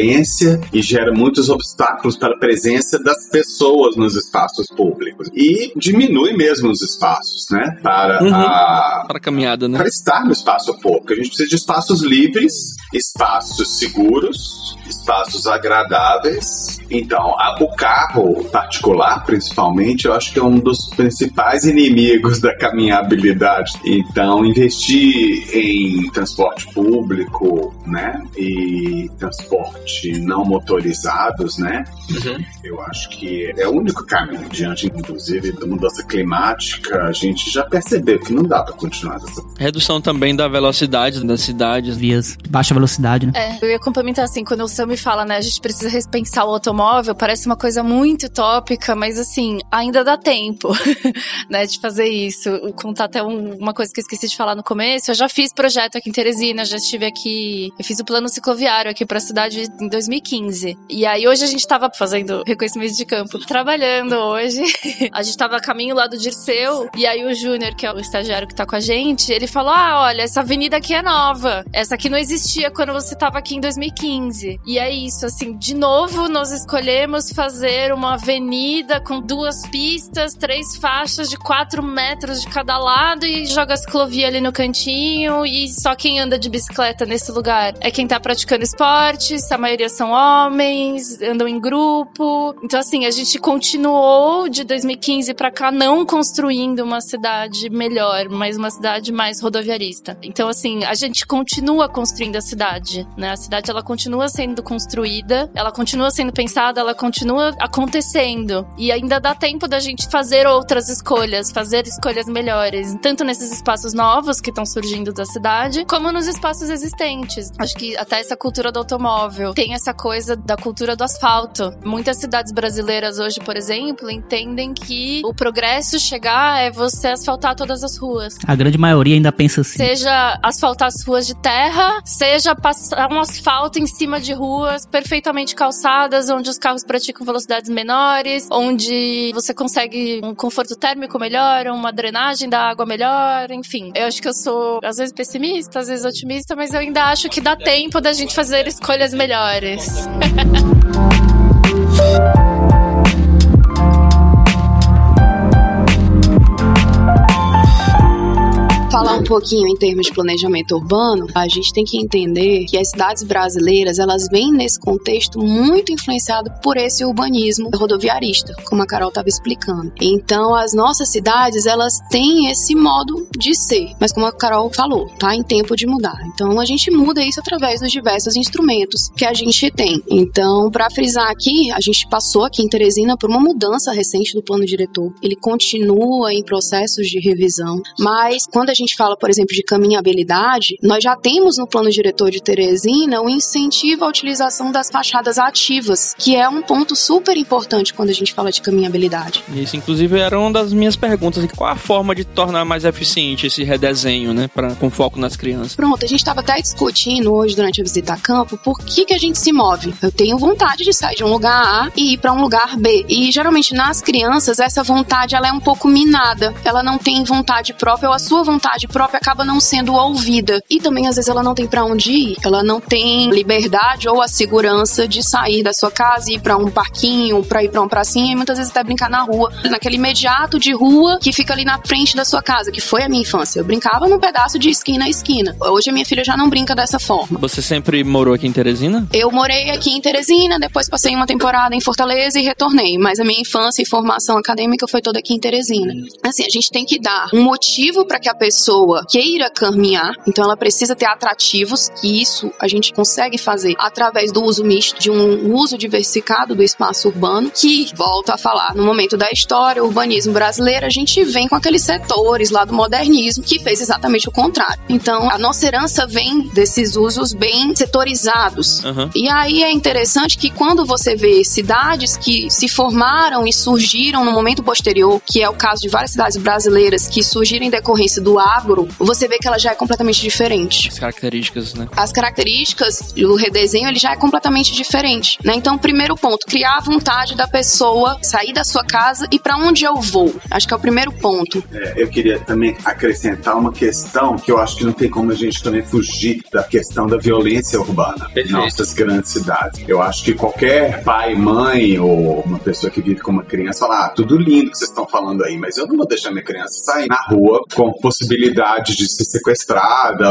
e gera muitos obstáculos para a presença das pessoas nos espaços públicos. E diminui mesmo os espaços, né? Para Uhum. a Para a caminhada, né? para estar no espaço público. A gente precisa de espaços livres, espaços seguros, espaços agradáveis. Então, a- o carro particular, principalmente, eu acho que é um dos principais inimigos da caminhabilidade. Então, investir em transporte público, né, e transporte não motorizados, né, eu acho que é o único caminho diante, inclusive, da mudança climática. A gente já percebeu que não dá para continuar dessa Redução também da velocidade das cidades. Vias de baixa velocidade, né? É, eu ia complementar assim, quando o Sam me fala, né, a gente precisa repensar o automóvel, parece uma coisa muito utópica, mas assim, ainda dá tempo, né, de fazer isso. Contar até um- uma coisa que eu esqueci de falar no começo, eu já fiz projeto aqui em Teresina, já estive aqui, eu fiz o plano cicloviário aqui pra cidade em 2015. E aí hoje a gente tava fazendo reconhecimento de campo, trabalhando hoje, a gente tava a caminho lá do Dirceu, e aí o Júnior, que é o estagiário que tá com a gente, ele falou, ah, olha, essa avenida aqui é nova, essa aqui não existia quando você tava aqui em 2015. E é isso, assim, de novo nós escolhemos fazer uma avenida com duas pistas, três faixas de quatro metros de cada lado e joga a ciclovia ali no cantinho e só quem anda de bicicleta nesse lugar é quem tá praticando esportes, a maioria são homens, andam em grupo. Então, assim, a gente continuou de 2015 pra cá não construindo uma cidade melhor, mas uma cidade mais rodoviarista. Então, assim, a gente continua construindo a cidade, né? A cidade, ela continua sendo construída, ela continua sendo pensada, ela continua acontecendo. E ainda dá tempo da gente fazer outras escolhas, fazer escolhas melhores, tanto nesses espaços novos que estão surgindo da cidade, como nos espaços existentes. Acho que até essa cultura do automóvel tem essa coisa da cultura do asfalto. Muitas cidades brasileiras hoje, por exemplo, entendem que o progresso chegar é você asfaltar todas as ruas. A grande maioria ainda pensa assim. Seja asfaltar as ruas de terra, seja passar um asfalto em cima de ruas perfeitamente calçadas, onde os carros praticam velocidades menores, onde você consegue um conforto térmico melhor, uma drenagem da água melhor, enfim. Eu acho que eu sou, às vezes, pessimista, às vezes otimista, mas eu ainda acho que dá tempo da gente fazer escolhas melhores melhores. falar um pouquinho em termos de planejamento urbano, a gente tem que entender que as cidades brasileiras, elas vêm nesse contexto muito influenciado por esse urbanismo rodoviarista, como a Carol estava explicando. Então, as nossas cidades, elas têm esse modo de ser, mas como a Carol falou, tá em tempo de mudar. Então, a gente muda isso através dos diversos instrumentos que a gente tem. Então, para frisar aqui, a gente passou aqui em Teresina por uma mudança recente do plano diretor. Ele continua em processos de revisão, mas quando a gente fala, por exemplo, de caminhabilidade, nós já temos no plano diretor de Teresina o incentivo à utilização das fachadas ativas, que é um ponto super importante quando a gente fala de caminhabilidade. Isso, inclusive, era uma das minhas perguntas. Qual a forma de tornar mais eficiente esse redesenho, né? Pra, com foco nas crianças? Pronto, a gente estava até discutindo hoje durante a visita a campo por que, que a gente se move. Eu tenho vontade de sair de um lugar A e ir para um lugar B. E geralmente nas crianças essa vontade ela é um pouco minada. Ela não tem vontade própria ou a sua vontade própria acaba não sendo ouvida. E também às vezes ela não tem para onde ir. Ela não tem liberdade ou a segurança de sair da sua casa e ir para um parquinho, para ir para uma pracinha e muitas vezes até brincar na rua, naquele imediato de rua que fica ali na frente da sua casa, que foi a minha infância. Eu brincava num pedaço de esquina a esquina. Hoje a minha filha já não brinca dessa forma. Você sempre morou aqui em Teresina? Eu morei aqui em Teresina, depois passei uma temporada em Fortaleza e retornei, mas a minha infância e formação acadêmica foi toda aqui em Teresina. Assim, a gente tem que dar um motivo para que a pessoa pessoa queira caminhar, então ela precisa ter atrativos, e isso a gente consegue fazer através do uso misto, de um uso diversificado do espaço urbano, que, volto a falar, no momento da história, o urbanismo brasileiro, a gente vem com aqueles setores lá do modernismo que fez exatamente o contrário. Então, a nossa herança vem desses usos bem setorizados. Uhum. E aí é interessante que quando você vê cidades que se formaram e surgiram no momento posterior, que é o caso de várias cidades brasileiras que surgiram em decorrência do agro, você vê que ela já é completamente diferente. As características, né? As características, o redesenho, ele já é completamente diferente, né? Então, primeiro ponto, criar a vontade da pessoa sair da sua casa e para onde eu vou. Acho que é o primeiro ponto. É, eu queria também acrescentar uma questão que eu acho que não tem como a gente também fugir da questão da violência urbana em nossas grandes cidades. Eu acho que qualquer pai, mãe ou uma pessoa que vive com uma criança fala: ah, tudo lindo que vocês estão falando aí, mas eu não vou deixar minha criança sair na rua com possibilidade de ser sequestrada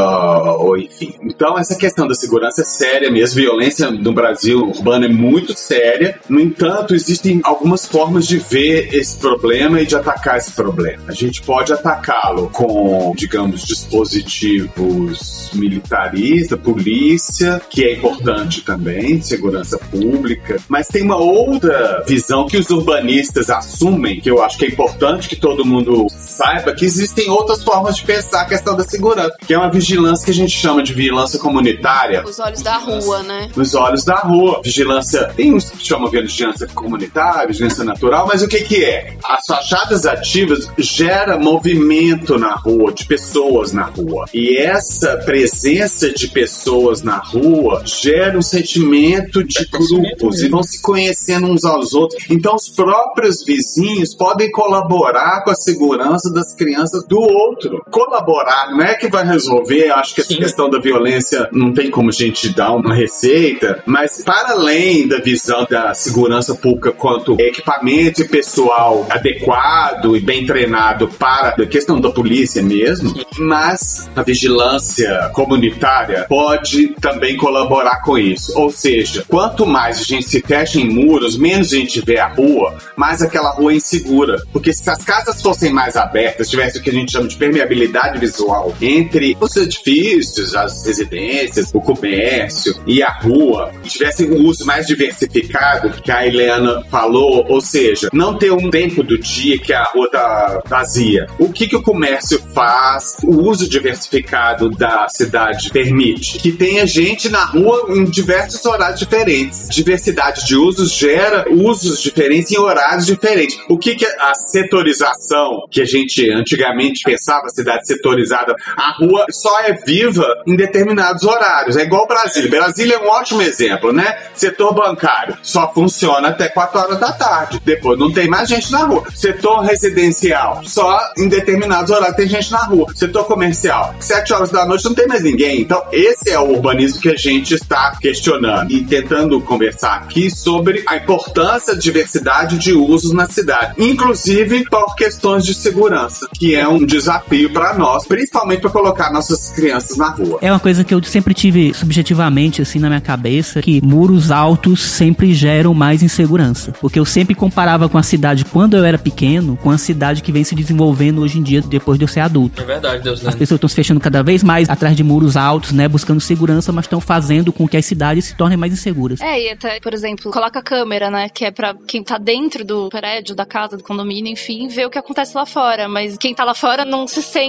ou enfim. Então, essa questão da segurança é séria mesmo. Violência no Brasil urbana é muito séria. No entanto, existem algumas formas de ver esse problema e de atacar esse problema. A gente pode atacá-lo com, digamos, dispositivos militaristas, polícia, que é importante também, segurança pública, mas tem uma outra visão que os urbanistas assumem, que eu acho que é importante que todo mundo saiba, que existem outras formas de pensar a questão da segurança, que é uma vigilância que a gente chama de vigilância comunitária, Os olhos da rua, né? nos olhos da rua. Vigilância, tem uns que chamam de vigilância comunitária, vigilância natural, mas o que que é? As fachadas ativas gera movimento na rua, de pessoas na rua. E essa presença de pessoas na rua gera um sentimento de Pertencimento grupos e vão se conhecendo uns aos outros. Então os próprios vizinhos podem colaborar com a segurança das crianças do outro. Colaborar não é que vai resolver, acho que essa Sim. questão da violência não tem como a gente dar uma receita, mas para além da visão da segurança pública quanto equipamento e pessoal adequado e bem treinado para a questão da polícia mesmo, mas a vigilância comunitária pode também colaborar com isso. Ou seja, quanto mais a gente se fecha em muros, menos a gente vê a rua, mais aquela rua é insegura. Porque se as casas fossem mais abertas, tivesse o que a gente chama de permeabilidade visual entre os edifícios, as residências, o comércio e a rua, tivessem um uso mais diversificado, que a Helena falou, ou seja, não ter um tempo do dia que a rua tá vazia. O que, que o comércio faz? O uso diversificado da cidade permite que tenha gente na rua em diversos horários diferentes. Diversidade de usos gera usos diferentes em horários diferentes. O que, que a setorização, que a gente antigamente pensava cidade setorizada, a rua só é viva em determinados horários. É igual Brasília. Brasília é um ótimo exemplo, né? Setor bancário só funciona até 4 horas da tarde. Depois não tem mais gente na rua. Setor residencial, só em determinados horários tem gente na rua. Setor comercial, 7 horas da noite não tem mais ninguém. Então, esse é o urbanismo que a gente está questionando e tentando conversar aqui sobre a importância da diversidade de usos na cidade, inclusive por questões de segurança, que é um desafio para nós, principalmente para colocar nossas crianças na rua. É uma coisa que eu sempre tive subjetivamente assim na minha cabeça, que muros altos sempre geram mais insegurança. Porque eu sempre comparava com a cidade quando eu era pequeno, com a cidade que vem se desenvolvendo hoje em dia depois de eu ser adulto. É verdade, Deus As lendo. pessoas estão se fechando cada vez mais atrás de muros altos, né, buscando segurança, mas estão fazendo com que as cidades se tornem mais inseguras. É, e até, por exemplo, coloca a câmera, né? Que é pra quem tá dentro do prédio, da casa, do condomínio, enfim, ver o que acontece lá fora. Mas quem tá lá fora não se sente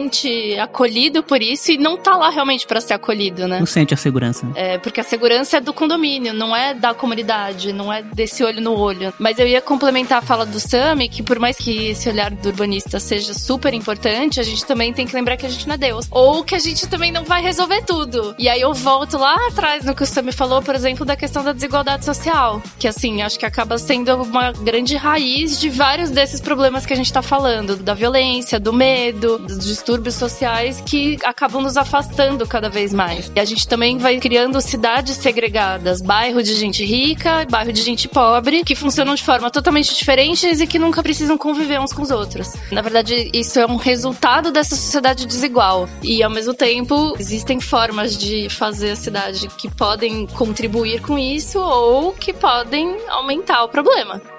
acolhido por isso e não tá lá realmente pra ser acolhido, né? Não sente a segurança. É, porque a segurança é do condomínio, não é da comunidade, não é desse olho no olho. Mas eu ia complementar a fala do Sami, que por mais que esse olhar do urbanista seja super importante, a gente também tem que lembrar que a gente não é Deus. Ou que a gente também não vai resolver tudo. E aí eu volto lá atrás no que o Sami falou, por exemplo, da questão da desigualdade social. Que assim, acho que acaba sendo uma grande raiz de vários desses problemas que a gente tá falando. Da violência, do medo, dos distúrbios sociais que acabam nos afastando cada vez mais. E a gente também vai criando cidades segregadas, bairro de gente rica, bairro de gente pobre, que funcionam de forma totalmente diferentes e que nunca precisam conviver uns com os outros. Na verdade, isso é um resultado dessa sociedade desigual. E ao mesmo tempo, existem formas de fazer a cidade que podem contribuir com isso ou que podem aumentar o problema.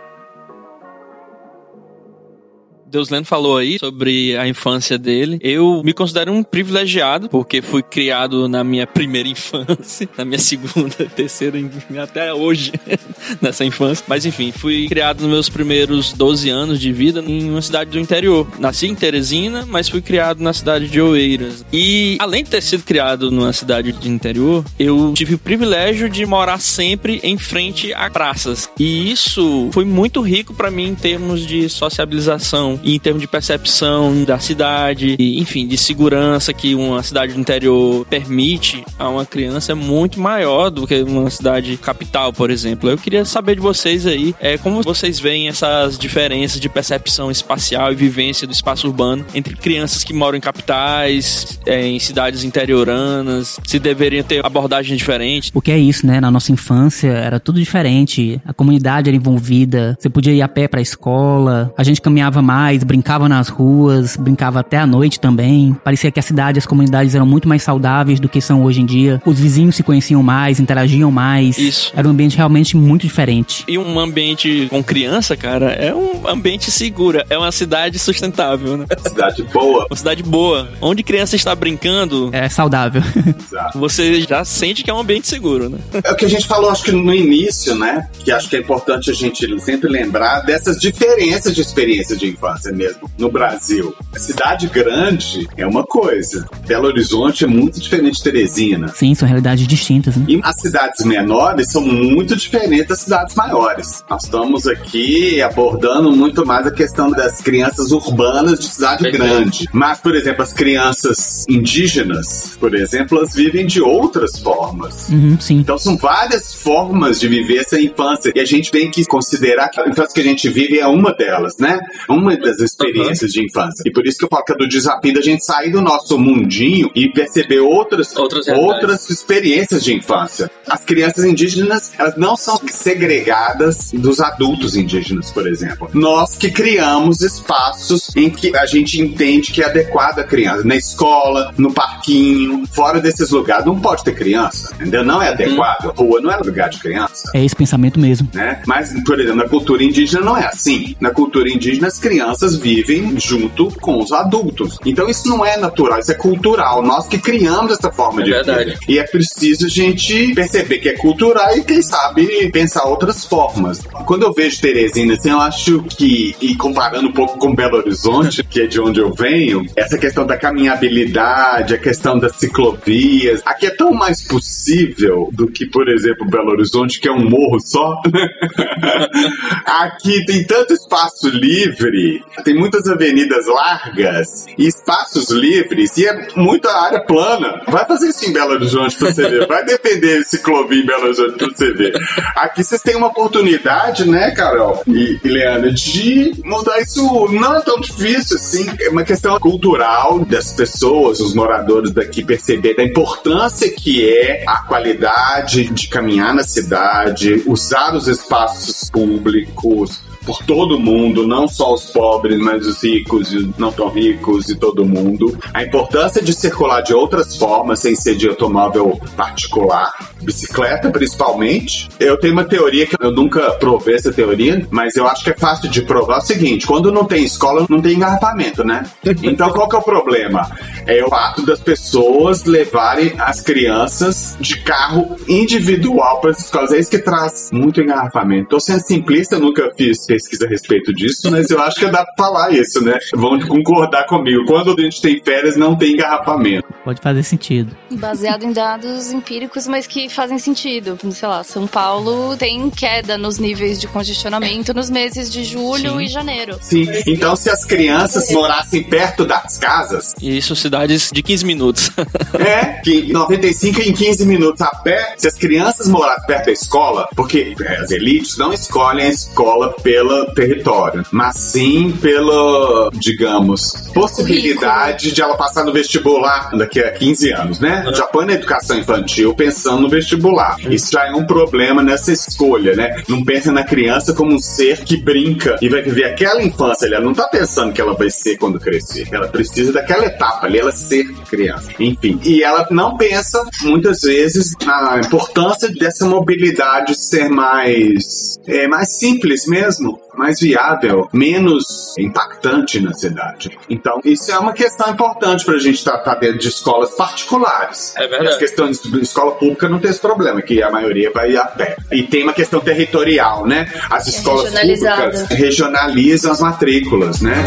Deusleno falou aí sobre a infância dele. Eu me considero um privilegiado, porque fui criado na minha primeira infância, na minha segunda, terceira, até hoje, nessa infância. Mas enfim, fui criado nos meus primeiros 12 anos de vida em uma cidade do interior. Nasci em Teresina, mas fui criado na cidade de Oeiras. E além de ter sido criado numa cidade de interior, eu tive o privilégio de morar sempre em frente a praças. E isso foi muito rico para mim em termos de sociabilização em termos de percepção da cidade, e, enfim, de segurança que uma cidade do interior permite a uma criança é muito maior do que uma cidade capital, por exemplo. Eu queria saber de vocês aí, é, como vocês veem essas diferenças de percepção espacial e vivência do espaço urbano entre crianças que moram em capitais, é, em cidades interioranas, se deveriam ter abordagens diferentes. Porque é isso, né? Na nossa infância era tudo diferente. A comunidade era envolvida, você podia ir a pé pra escola, a gente caminhava mais, brincava nas ruas, brincava até a noite também. Parecia que a cidade, as comunidades eram muito mais saudáveis do que são hoje em dia. Os vizinhos se conheciam mais, interagiam mais. Isso. Era um ambiente realmente muito diferente. E um ambiente com criança, cara, é um ambiente seguro. É uma cidade sustentável, né? Cidade boa. Uma cidade boa. Onde criança está brincando, É saudável. Exato. você já sente que é um ambiente seguro, né? É o que a gente falou, acho que no início, né? Que acho que é importante a gente sempre lembrar dessas diferenças de experiência de infância mesmo no Brasil. A cidade grande é uma coisa, Belo Horizonte é muito diferente de Teresina. Sim, são realidades distintas, né? E as cidades menores são muito diferentes das cidades maiores. Nós estamos aqui abordando muito mais a questão das crianças urbanas de cidade Perfeito. grande. Mas, por exemplo, as crianças indígenas, por exemplo, elas vivem de outras formas. Uhum, sim. Então são várias formas de viver essa infância e a gente tem que considerar que a infância que a gente vive é uma delas, né? Uma das experiências de infância. E por isso que eu falo que é do desafio da gente sair do nosso mundinho e perceber outras, Outras outras experiências de infância. As crianças indígenas, elas não são segregadas dos adultos indígenas, por exemplo. Nós que criamos espaços em que a gente entende que é adequado à criança. Na escola, no parquinho, fora desses lugares, não pode ter criança, entendeu? Não é adequado. Rua não é lugar de criança. É esse pensamento mesmo. Né? Mas, por exemplo, na cultura indígena não é assim. Na cultura indígena, as crianças vivem junto com os adultos. Então, isso não é natural, isso é cultural. Nós que criamos essa forma É de verdade. vida. E é preciso a gente perceber que é cultural e, quem sabe, pensar outras formas. Quando eu vejo Teresina, assim, eu acho que, e comparando um pouco com Belo Horizonte, que é de onde eu venho, essa questão da caminhabilidade, a questão das ciclovias, aqui é tão mais possível do que, por exemplo, Belo Horizonte, que é um morro só. aqui tem tanto espaço livre, tem muitas avenidas largas e espaços livres, e é muita área plana. Vai fazer isso em Belo Horizonte pra você ver. Vai defender ciclovia em Belo Horizonte pra você ver. Aqui vocês têm uma oportunidade, né, Carol e, e Leandro, de mudar isso. Não é tão difícil assim. É uma questão cultural das pessoas, os moradores daqui, perceber da importância que é a qualidade de caminhar na cidade, usar os espaços públicos por todo mundo, não só os pobres, mas os ricos e os não tão ricos e todo mundo. A importância de circular de outras formas, sem ser de automóvel particular, bicicleta principalmente. Eu tenho uma teoria que eu nunca provei essa teoria, mas eu acho que é fácil de provar. É o seguinte: quando não tem escola, não tem engarrafamento, né? Então qual que é o problema? É o fato das pessoas levarem as crianças de carro individual para as escolas. É isso que traz muito engarrafamento. Tô sendo simplista, eu nunca fiz pesquisa a respeito disso, mas eu acho que dá pra falar isso, né? Vão concordar comigo. Quando a gente tem férias, não tem engarrafamento. Pode fazer sentido. Baseado em dados empíricos, mas que fazem sentido. Sei lá, São Paulo tem queda nos níveis de congestionamento nos meses de julho e janeiro. Sim. Então, se as crianças morassem perto das casas, E isso, cidades de 15 minutos. É, que 95 em 15 minutos a pé, se as crianças morassem perto da escola, porque é, as elites não escolhem a escola pelo território, mas sim pela, digamos, possibilidade de ela passar no vestibular daqui a 15 anos, né? Já põe na educação infantil pensando no vestibular. Isso já é um problema nessa escolha, né? Não pensa na criança como um ser que brinca e vai viver aquela infância. Ela não tá pensando que ela vai ser quando crescer. Ela precisa daquela etapa ali. ela ser criança. Enfim, e ela não pensa muitas vezes na importância dessa mobilidade ser mais é mais simples mesmo, mais viável, menos impactante na cidade. Então, isso é uma questão importante para a gente tratar dentro de escolas particulares. É verdade. As questões de escola pública não tem esse problema, que a maioria vai a pé. E tem uma questão territorial, né? As escolas regionalizada. públicas regionalizam as matrículas, né?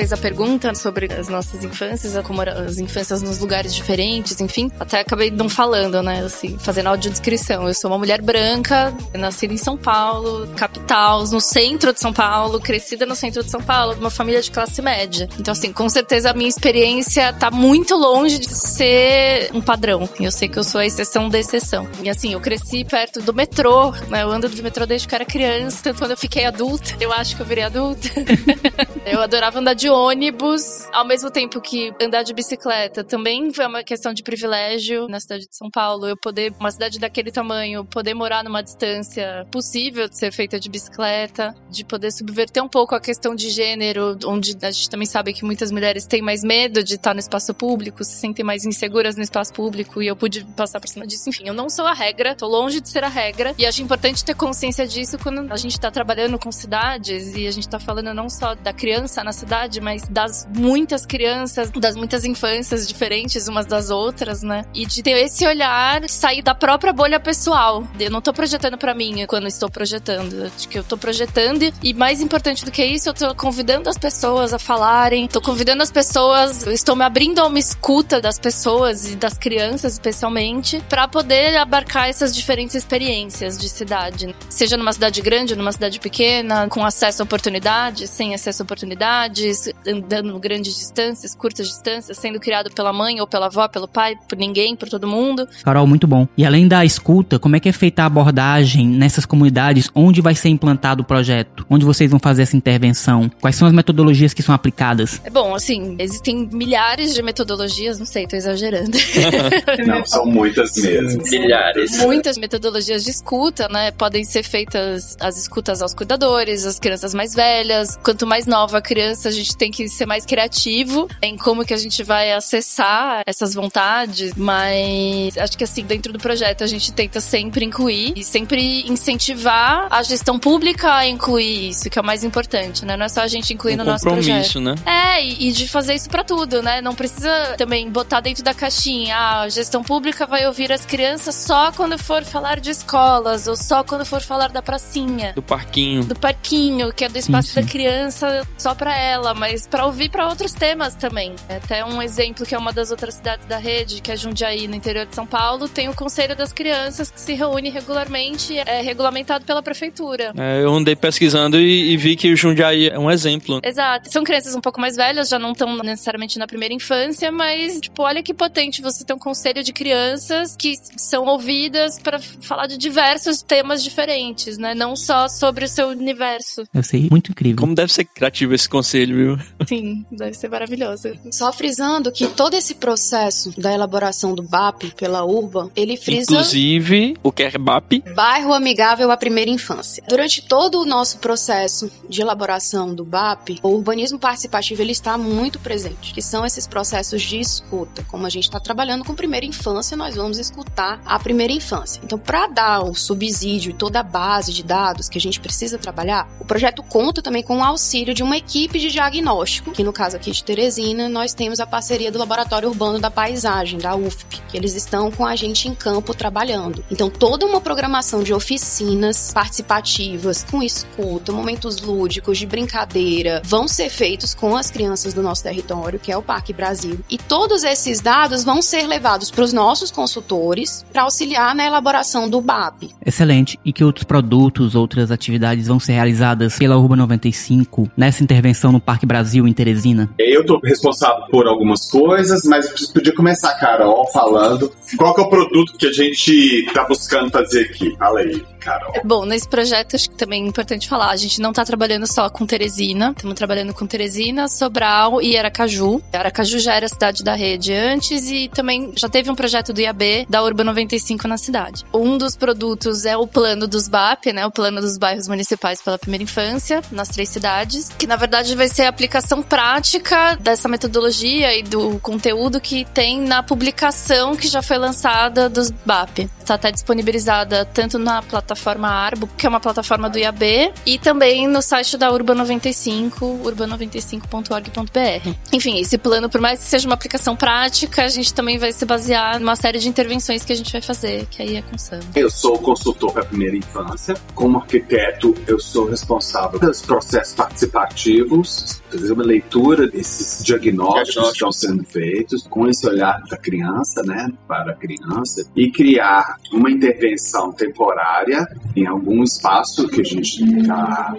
Fez a pergunta sobre as nossas infâncias, como eram as infâncias nos lugares diferentes, enfim, até acabei não falando, né? Assim, fazendo audiodescrição. Eu sou uma mulher branca, nascida em São Paulo, capital, no centro de São Paulo, crescida no centro de São Paulo, uma família de classe média. Então, assim, com certeza a minha experiência tá muito longe de ser um padrão. Eu sei que eu sou a exceção da exceção. E assim, eu cresci perto do metrô, né? Eu ando de metrô desde que era criança, tanto quando eu fiquei adulta, eu acho que eu virei adulta. eu adorava andar de ônibus, ao mesmo tempo que andar de bicicleta também foi uma questão de privilégio na cidade de São Paulo. Eu poder, uma cidade daquele tamanho, poder morar numa distância possível de ser feita de bicicleta, de poder subverter um pouco a questão de gênero, onde a gente também sabe que muitas mulheres têm mais medo de estar no espaço público, se sentem mais inseguras no espaço público, e eu pude passar por cima disso. Enfim, eu não sou a regra, tô longe de ser a regra, e acho importante ter consciência disso quando a gente tá trabalhando com cidades e a gente tá falando não só da criança na cidade, mas das muitas crianças, das muitas infâncias diferentes umas das outras, né? E de ter esse olhar, sair da própria bolha pessoal. Eu não tô projetando pra mim quando estou projetando. Acho que eu tô projetando e mais importante do que isso, eu tô convidando as pessoas a falarem, tô convidando as pessoas, estou me abrindo a uma escuta das pessoas e das crianças especialmente, pra poder abarcar essas diferentes experiências de cidade. Seja numa cidade grande, numa cidade pequena, com acesso a oportunidades, sem acesso a oportunidades, andando grandes distâncias, curtas distâncias, sendo criado pela mãe ou pela avó, pelo pai, por ninguém, por todo mundo. Carol, muito bom. E além da escuta, como é que é feita a abordagem nessas comunidades? Onde vai ser implantado o projeto? Onde vocês vão fazer essa intervenção? Quais são as metodologias que são aplicadas? É bom, assim, existem milhares de metodologias, não sei, tô exagerando. Não, são muitas mesmo. Milhares. Muitas metodologias de escuta, né? Podem ser feitas as escutas aos cuidadores, as crianças mais velhas. Quanto mais nova a criança, a gente tem que ser mais criativo em como que a gente vai acessar essas vontades. Mas acho que assim, dentro do projeto, a gente tenta sempre incluir e sempre incentivar a gestão pública a incluir isso, que é o mais importante, né? Não é só a gente incluir Um no nosso projeto. né? É, e, e de fazer isso pra tudo, né? Não precisa também botar dentro da caixinha, ah, a gestão pública vai ouvir as crianças só quando for falar de escolas, ou só quando for falar da pracinha. Do parquinho. Do parquinho, que é do espaço sim. da criança só pra ela, mas pra ouvir pra outros temas também. Até um exemplo que é uma das outras cidades da rede, que é Jundiaí, no interior de São Paulo, tem o Conselho das Crianças que se reúne regularmente, é regulamentado pela prefeitura. É, eu andei pesquisando e, e vi que o Jundiaí é um exemplo. Exato. São crianças um pouco mais velhas, já não estão necessariamente na primeira infância, mas, tipo, olha que potente você ter um conselho de crianças que são ouvidas para falar de diversos temas diferentes, né? Não só sobre o seu universo. Eu sei, muito incrível. Como deve ser criativo esse conselho, viu? Sim, deve ser maravilhoso. Só frisando que todo esse processo da elaboração do BAP pela Urban, ele frisa Inclusive, o que é BAP. bairro amigável à primeira infância. Durante todo o nosso processo de elaboração do BAP, o urbanismo participativo ele está muito presente, que são esses processos de escuta. Como a gente está trabalhando com primeira infância, nós vamos escutar a primeira infância. Então, para dar o subsídio e toda a base de dados que a gente precisa trabalhar, o projeto conta também com o auxílio de uma equipe de diagnóstico, que no caso aqui de Teresina, nós temos a parceria do Laboratório Urbano da Paisagem, da UFP, que eles estão com a gente em campo trabalhando. Então, toda uma programação de oficinas participativas, com escuta, momentos lúdicos, de brincadeira, vão ser feitos com as crianças do nosso território, que é o Parque Brasil. E todos esses dados vão ser levados para os nossos consultores para auxiliar na elaboração do BAP. Excelente. E que outros produtos, outras atividades vão ser realizadas pela Urba 95 nessa intervenção no Parque Brasil? Brasil em Teresina? Eu tô responsável por algumas coisas, mas eu podia começar, Carol, falando qual que é o produto que a gente tá buscando fazer aqui. Fala aí, Carol. Bom, nesse projeto acho que também é importante falar, a gente não tá trabalhando só com Teresina, estamos trabalhando com Teresina, Sobral e Aracaju. Aracaju já era cidade da rede antes e também já teve um projeto do IAB da Urba 95 na cidade. Um dos produtos é o plano dos BAP, né, o plano dos bairros municipais pela primeira infância, nas três cidades, que na verdade vai ser a aplicação prática dessa metodologia e do conteúdo que tem na publicação que já foi lançada dos BAP. Está até disponibilizada tanto na plataforma Arbo, que é uma plataforma do IAB, e também no site da Urba 95, urba95.org.br. Enfim, esse plano, por mais que seja uma aplicação prática, a gente também vai se basear numa série de intervenções que a gente vai fazer, que aí é com Sam. Eu sou consultor para a primeira infância. Como arquiteto, eu sou responsável pelos processos participativos, fazer uma leitura desses diagnósticos que estão sendo feitos com esse olhar da criança, né, para a criança, e criar uma intervenção temporária em algum espaço que a gente está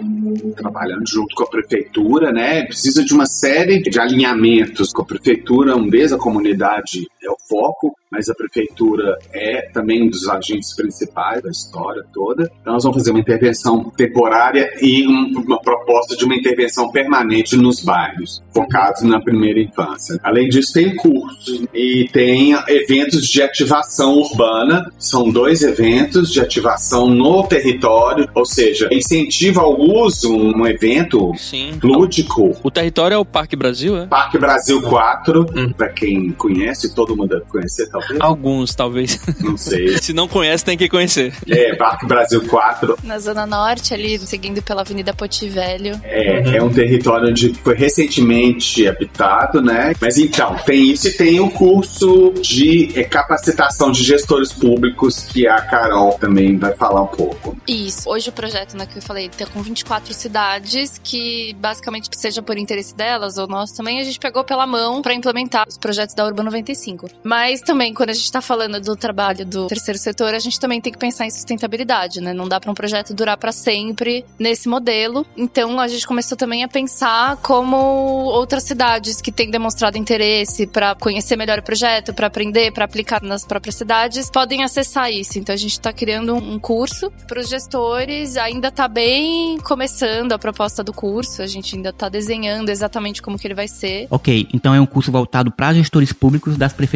trabalhando junto com a prefeitura, né? Precisa de uma série de alinhamentos com a prefeitura, um deles a comunidade é o foco, mas a prefeitura é também um dos agentes principais da história toda. Então, nós vamos fazer uma intervenção temporária e um, uma proposta de uma intervenção permanente nos bairros, focados na primeira infância. Além disso, tem cursos e tem eventos de ativação urbana. São dois eventos de ativação no território, ou seja, incentiva ao uso, um evento Sim. lúdico. O território é o Parque Brasil, é? Parque Brasil 4, Hum. para quem conhece, todo mundo deve conhecer, talvez. Alguns, talvez. Não sei. Se não conhece, tem que conhecer. É, Parque Brasil 4 Na Zona Norte, ali, seguindo pela Avenida Poti Velho. é, é um território onde foi recentemente habitado, né? Mas então, tem isso e tem o curso de é, capacitação de gestores públicos que a Carol também vai falar um pouco. Isso. Hoje o projeto, né, que eu falei, tá com 24 cidades que, basicamente, seja por interesse delas ou nosso também, a gente pegou pela mão para implementar os projetos da Urba 95. Mas também, quando a gente tá falando do trabalho do terceiro setor, a gente também tem que pensar em sustentabilidade, né? Não dá para um projeto durar para sempre nesse modelo. Então, a gente começou também a pensar como outras cidades que têm demonstrado interesse para conhecer melhor o projeto, para aprender, para aplicar nas próprias cidades, podem acessar isso. Então, a gente está criando um um curso para os gestores. Ainda está bem começando a proposta do curso. A gente ainda está desenhando exatamente como que ele vai ser. Ok, então é um curso voltado para gestores públicos das prefeituras,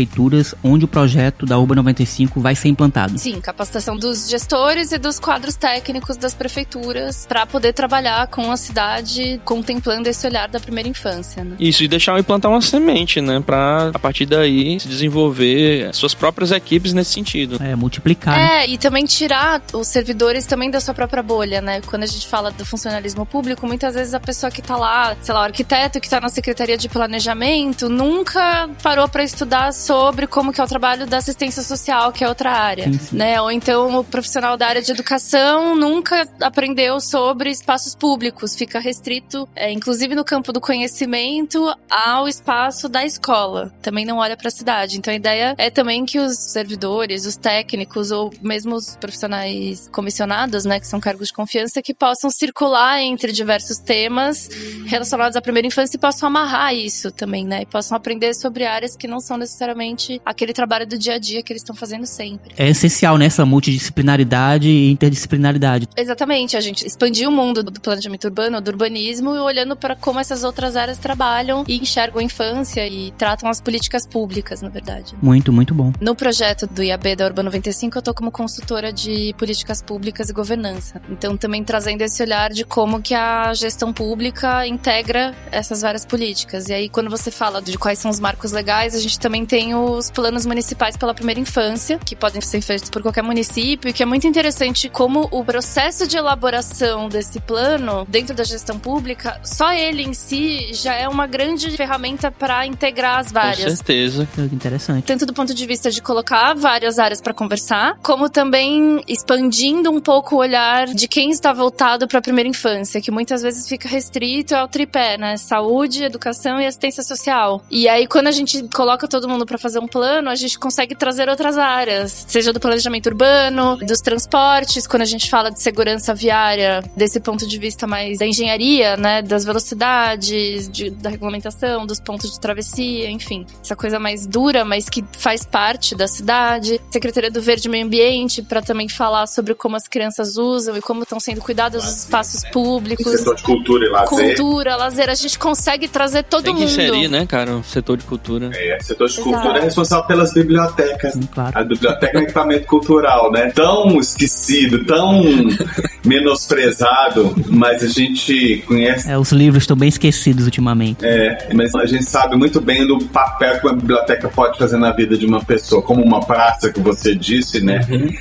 onde o projeto da Urba 95 vai ser implantado. Sim, capacitação dos gestores e dos quadros técnicos das prefeituras para poder trabalhar com a cidade contemplando esse olhar da primeira infância. Né? Isso, e deixar implantar uma semente, né? Pra, a partir daí, se desenvolver suas próprias equipes nesse sentido. É, multiplicar. né? É, e também tirar os servidores também da sua própria bolha, né? Quando a gente fala do funcionalismo público, muitas vezes a pessoa que tá lá, sei lá, o arquiteto que tá na Secretaria de Planejamento, nunca parou para estudar sobre como que é o trabalho da assistência social, que é outra área, Sim, sim. né? Ou então o profissional da área de educação nunca aprendeu sobre espaços públicos, fica restrito, é, inclusive no campo do conhecimento, ao espaço da escola. Também não olha para a cidade. Então a ideia é também que os servidores, os técnicos ou mesmo os profissionais comissionados, né, que são cargos de confiança, que possam circular entre diversos temas relacionados à primeira infância e possam amarrar isso também, né? E possam aprender sobre áreas que não são necessariamente aquele trabalho do dia a dia que eles estão fazendo sempre. É essencial nessa multidisciplinaridade e interdisciplinaridade. Exatamente, a gente expandiu o mundo do planejamento urbano, do urbanismo, e olhando para como essas outras áreas trabalham e enxergam a infância e tratam as políticas públicas, na verdade. Muito, muito bom. No projeto do IAB da Urba 95, eu tô como consultora de políticas públicas e governança. Então, também trazendo esse olhar de como que a gestão pública integra essas várias políticas. E aí, quando você fala de quais são os marcos legais, a gente também tem os planos municipais pela primeira infância, que podem ser feitos por qualquer município, e que é muito interessante como o processo de elaboração desse plano dentro da gestão pública, só ele em si já é uma grande ferramenta para integrar as Com várias certeza. Que Interessante. tanto do ponto de vista de colocar várias áreas para conversar, como também expandindo um pouco o olhar de quem está voltado para a primeira infância, que muitas vezes fica restrito ao tripé, né? Saúde, educação e assistência social. E aí quando a gente coloca todo mundo para fazer um plano, a gente consegue trazer outras áreas, seja do planejamento urbano, dos transportes, quando a gente fala de segurança viária, desse ponto de vista mais da engenharia, né, das velocidades, de, da regulamentação, dos pontos de travessia, enfim, essa coisa mais dura, mas que faz parte da cidade. Secretaria do Verde e Meio Ambiente para também falar sobre como as crianças usam e como estão sendo cuidados os espaços públicos. Setor de cultura e lazer. Cultura, lazer, a gente consegue trazer todo Tem que mundo. inserir, né, cara, o setor de cultura. É, setor de Exato. Cultura é responsável pelas bibliotecas. Sim, claro. A biblioteca é um equipamento cultural, né? Tão esquecido, tão menosprezado, mas a gente conhece. É, os livros estão bem esquecidos ultimamente. É, mas a gente sabe muito bem do papel que uma biblioteca pode fazer na vida de uma pessoa, como uma praça que você disse, né?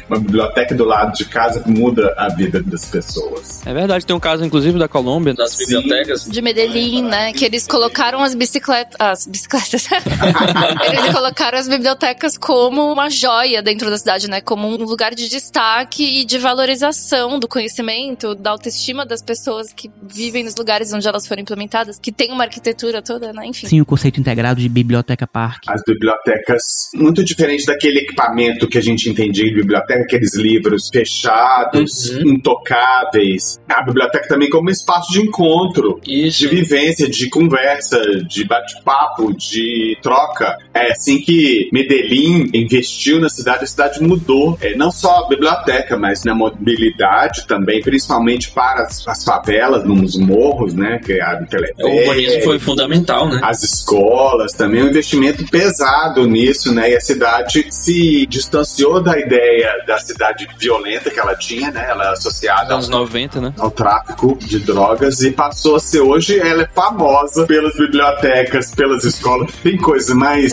Uma biblioteca do lado de casa que muda a vida das pessoas. É verdade, tem um caso, inclusive, da Colômbia. Das Sim. bibliotecas. de Medellín, né? Que eles colocaram as bicicletas. As bicicletas. eles colocaram as bibliotecas como uma joia dentro da cidade, né? Como um lugar de destaque e de valorização do conhecimento, da autoestima das pessoas que vivem nos lugares onde elas foram implementadas, que tem uma arquitetura toda, né? Enfim. Sim, o conceito integrado de biblioteca parque. As bibliotecas, muito diferente daquele equipamento que a gente entendia de biblioteca, aqueles livros fechados, intocáveis. A biblioteca também como um espaço de encontro, Isso. de vivência, de conversa, de bate-papo, de troca. É assim que Medellín investiu na cidade, a cidade mudou. É, não só a biblioteca, mas na mobilidade também, principalmente para as, as favelas, nos morros, né? Que é a O urbanismo foi fundamental, né? as escolas também, um investimento pesado nisso, né? E a cidade se distanciou da ideia da cidade violenta que ela tinha, né? Ela é associada Anos 90, né? ao tráfico de drogas e passou a ser hoje ela é famosa pelas bibliotecas, pelas escolas. Tem coisa mais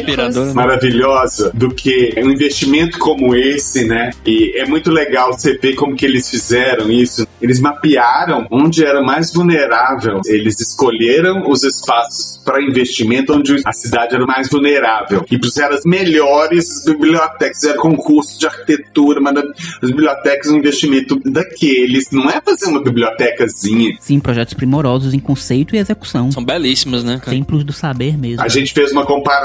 Inspirador, né? maravilhosa do que um investimento como esse, né? E é muito legal você ver como que eles fizeram isso. Eles mapearam onde era mais vulnerável. Eles escolheram os espaços para investimento onde a cidade era mais vulnerável e puseram as melhores bibliotecas, fizeram concurso de arquitetura, mas as bibliotecas um investimento daqueles. Não é fazer uma bibliotecazinha. Sim, projetos primorosos em conceito e execução. São belíssimas, né, cara? Templos do saber mesmo. A gente fez uma comparação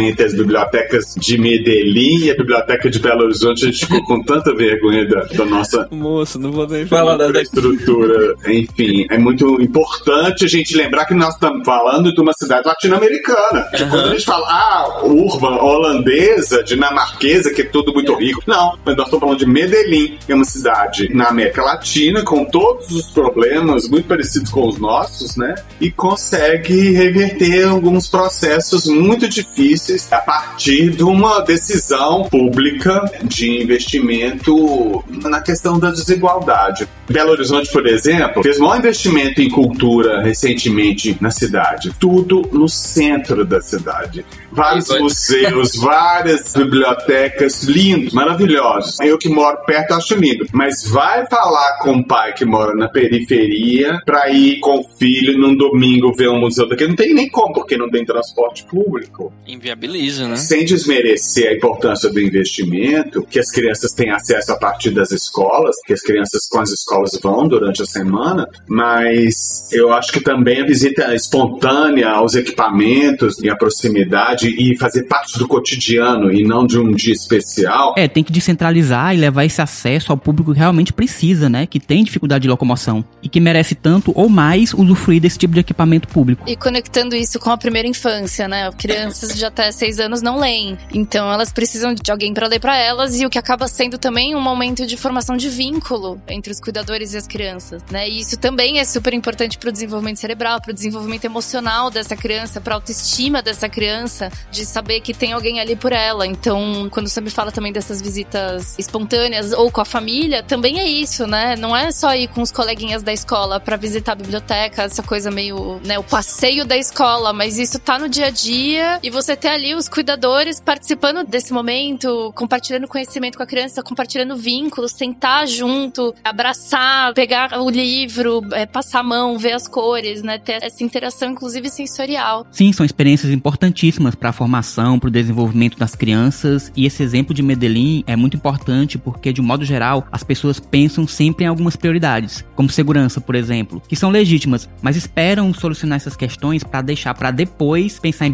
entre as bibliotecas de Medellín e a biblioteca de Belo Horizonte. A gente ficou com tanta vergonha da, da nossa Moço, não vou nem Fala da, infraestrutura. Enfim, é muito importante a gente lembrar que nós estamos falando de uma cidade latino-americana. Que Quando a gente fala, ah, urban, holandesa, dinamarquesa, que é tudo muito rico. Não, mas nós estamos falando de Medellín, que é uma cidade na América Latina, com todos os problemas muito parecidos com os nossos, né? E consegue reverter alguns processos muito difíceis a partir de uma decisão pública de investimento na questão da desigualdade. Belo Horizonte, por exemplo, fez maior investimento em cultura recentemente na cidade. Tudo no centro da cidade. Vários Vai- museus, várias bibliotecas, lindos, maravilhosos. Eu que moro perto acho lindo. Mas vai falar com o pai que mora na periferia pra ir com o filho num domingo ver um museu daqui. Não tem nem como, porque não tem transporte público Inviabiliza, né? sem desmerecer a importância do investimento, que as crianças têm acesso a partir das escolas, que as crianças com as escolas vão durante a semana, mas eu acho que também a visita espontânea aos equipamentos e a proximidade e fazer parte do cotidiano e não de um dia especial. É, tem que descentralizar e levar esse acesso ao público que realmente precisa, né? Que tem dificuldade de locomoção e que merece tanto ou mais usufruir desse tipo de equipamento público. E conectando isso com a primeira infância, né? Crianças de até seis anos não leem. Então elas precisam de alguém para ler para elas e o que acaba sendo também um momento de formação de vínculo entre os cuidadores e as crianças, né? E isso também é super importante para o desenvolvimento cerebral, para o desenvolvimento emocional dessa criança, para a autoestima dessa criança, de saber que tem alguém ali por ela. Então, quando você me fala também dessas visitas espontâneas ou com a família, também é isso, né? Não é só ir com os coleguinhas da escola para visitar a biblioteca, essa coisa meio, né, o passeio da escola, mas isso tá no dia a dia e você ter ali os cuidadores participando desse momento, compartilhando conhecimento com a criança, compartilhando vínculos, sentar junto abraçar, pegar o livro, é, passar a mão, ver as cores, né? Ter essa interação, inclusive sensorial. Sim, são experiências importantíssimas para a formação, para o desenvolvimento das crianças. E esse exemplo de Medellín é muito importante porque, de modo geral, as pessoas pensam sempre em algumas prioridades, como segurança, por exemplo, que são legítimas, mas esperam solucionar essas questões para deixar para depois pensar em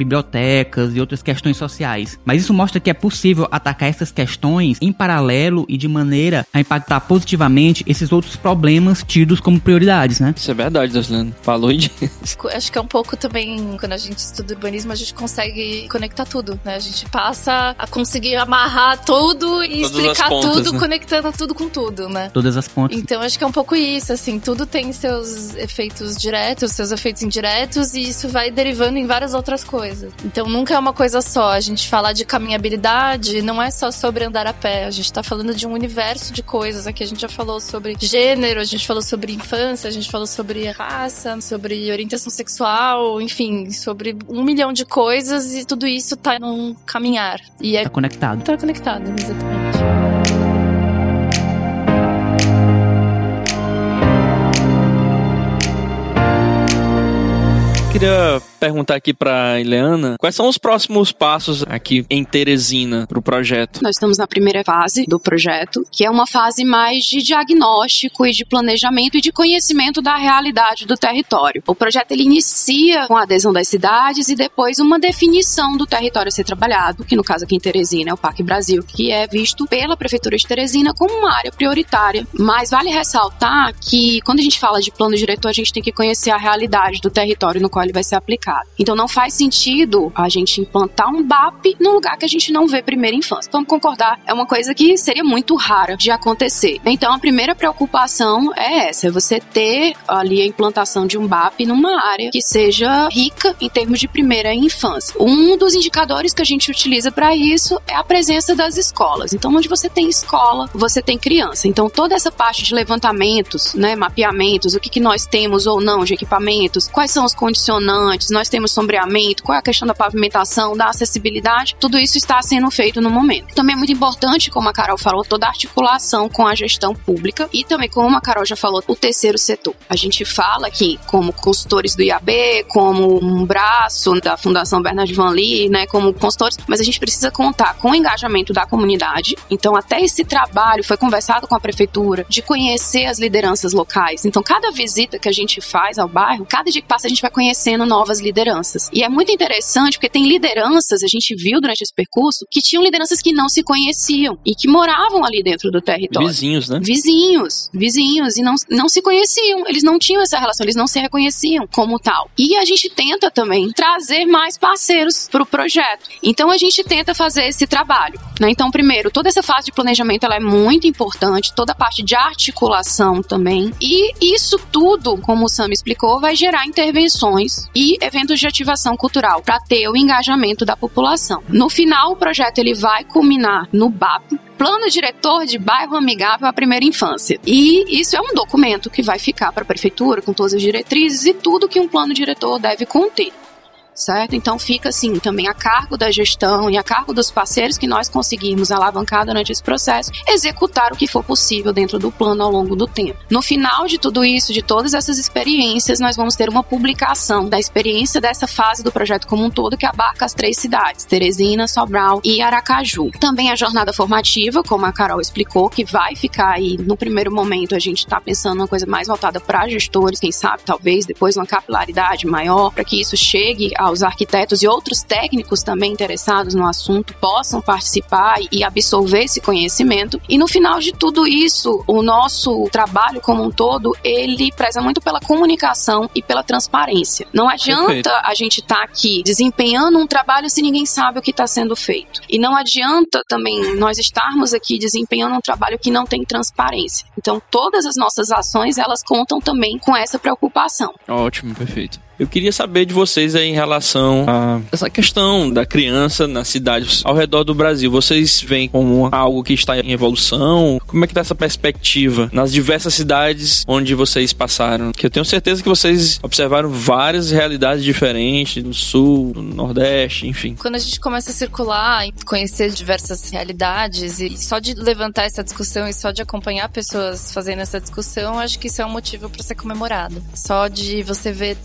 bibliotecas e outras questões sociais. Mas isso mostra que é possível atacar essas questões em paralelo e de maneira a impactar positivamente esses outros problemas tidos como prioridades, né? Isso é verdade, Deslano. Falou disso. Acho que é um pouco também, quando a gente estuda urbanismo, a gente consegue conectar tudo, né? A gente passa a conseguir amarrar tudo e Todas explicar pontas, tudo, né? conectando tudo com tudo, né? Todas as pontas. Então acho que é um pouco isso, assim, tudo tem seus efeitos diretos, seus efeitos indiretos, e isso vai derivando em várias outras coisas. Então nunca é uma coisa só. A gente falar de caminhabilidade não é só sobre andar a pé, a gente tá falando de um universo de coisas. Aqui a gente já falou sobre gênero, a gente falou sobre infância, a gente falou sobre raça, sobre orientação sexual, enfim, sobre um milhão de coisas, e tudo isso tá num caminhar. E é Tá conectado. tá conectado, exatamente. Queria perguntar aqui pra Ileana, quais são os próximos passos aqui em Teresina pro projeto? Nós estamos na primeira fase do projeto, que é uma fase mais de diagnóstico e de planejamento e de conhecimento da realidade do território. O projeto ele inicia com a adesão das cidades e depois uma definição do território a ser trabalhado, que no caso aqui em Teresina é o Parque Brasil, que é visto pela Prefeitura de Teresina como uma área prioritária. Mas vale ressaltar que quando a gente fala de plano diretor, a gente tem que conhecer a realidade do território no qual ele vai ser aplicado. Então não faz sentido a gente implantar um BAP num lugar que a gente não vê primeira infância. Vamos concordar, é uma coisa que seria muito rara de acontecer. Então a primeira preocupação é essa, é você ter ali a implantação de um BAP numa área que seja rica em termos de primeira infância. Um dos indicadores que a gente utiliza para isso é a presença das escolas. Então onde você tem escola, você tem criança. Então toda essa parte de levantamentos, né, mapeamentos, o que, que nós temos ou não de equipamentos, quais são os condicionantes, nós temos sombreamento, qual é a questão da pavimentação, da acessibilidade, tudo isso está sendo feito no momento. Também é muito importante, como a Carol falou, toda a articulação com a gestão pública e também, como a Carol já falou, o terceiro setor. A gente fala aqui como consultores do IAB, como um braço da Fundação Bernard Van Lee, né, como consultores, mas a gente precisa contar com o engajamento da comunidade. Então, até esse trabalho foi conversado com a prefeitura de conhecer as lideranças locais. Então, cada visita que a gente faz ao bairro, cada dia que passa a gente vai conhecendo novas lideranças. E é muito interessante porque tem lideranças, a gente viu durante esse percurso, que tinham lideranças que não se conheciam e que moravam ali dentro do território. Vizinhos, né? Vizinhos, vizinhos, e não, não se conheciam, eles não tinham essa relação, eles não se reconheciam como tal. E a gente tenta também trazer mais parceiros para o projeto. Então a gente tenta fazer esse trabalho. Né? Então, primeiro, toda essa fase de planejamento ela é muito importante, toda a parte de articulação também. E isso tudo, como o Sam explicou, vai gerar intervenções e eventos de ativação cultural para ter o engajamento da população. No final, o projeto ele vai culminar no BAP, Plano Diretor de Bairro Amigável à Primeira Infância. E isso é um documento que vai ficar para a prefeitura com todas as diretrizes e tudo que um plano diretor deve conter certo? Então fica assim também a cargo da gestão e a cargo dos parceiros que nós conseguirmos alavancar durante esse processo, executar o que for possível dentro do plano ao longo do tempo. No final de tudo isso, de todas essas experiências, nós vamos ter uma publicação da experiência dessa fase do projeto como um todo que abarca as três cidades, Teresina, Sobral e Aracaju. Também a jornada formativa, como a Carol explicou, que vai ficar aí no primeiro momento a gente está pensando uma coisa mais voltada para gestores, quem sabe talvez depois uma capilaridade maior para que isso chegue aos arquitetos e outros técnicos também interessados no assunto possam participar e absorver esse conhecimento. E no final de tudo isso, o nosso trabalho como um todo, ele preza muito pela comunicação e pela transparência. Não adianta Perfeito. a gente estar aqui desempenhando um trabalho se ninguém sabe o que está sendo feito. E não adianta também nós estarmos aqui desempenhando um trabalho que não tem transparência. Então, todas as nossas ações, elas contam também com essa preocupação. Ótimo, perfeito. Eu queria saber de vocês aí em relação a essa questão da criança nas cidades ao redor do Brasil. Vocês veem como algo que está em evolução? Como é que tá essa perspectiva nas diversas cidades onde vocês passaram? Que eu tenho certeza que vocês observaram várias realidades diferentes no sul, no nordeste, enfim. Quando a gente começa a circular e conhecer diversas realidades e só de levantar essa discussão e só de acompanhar pessoas fazendo essa discussão, acho que isso é um motivo para ser comemorado. Só de você ver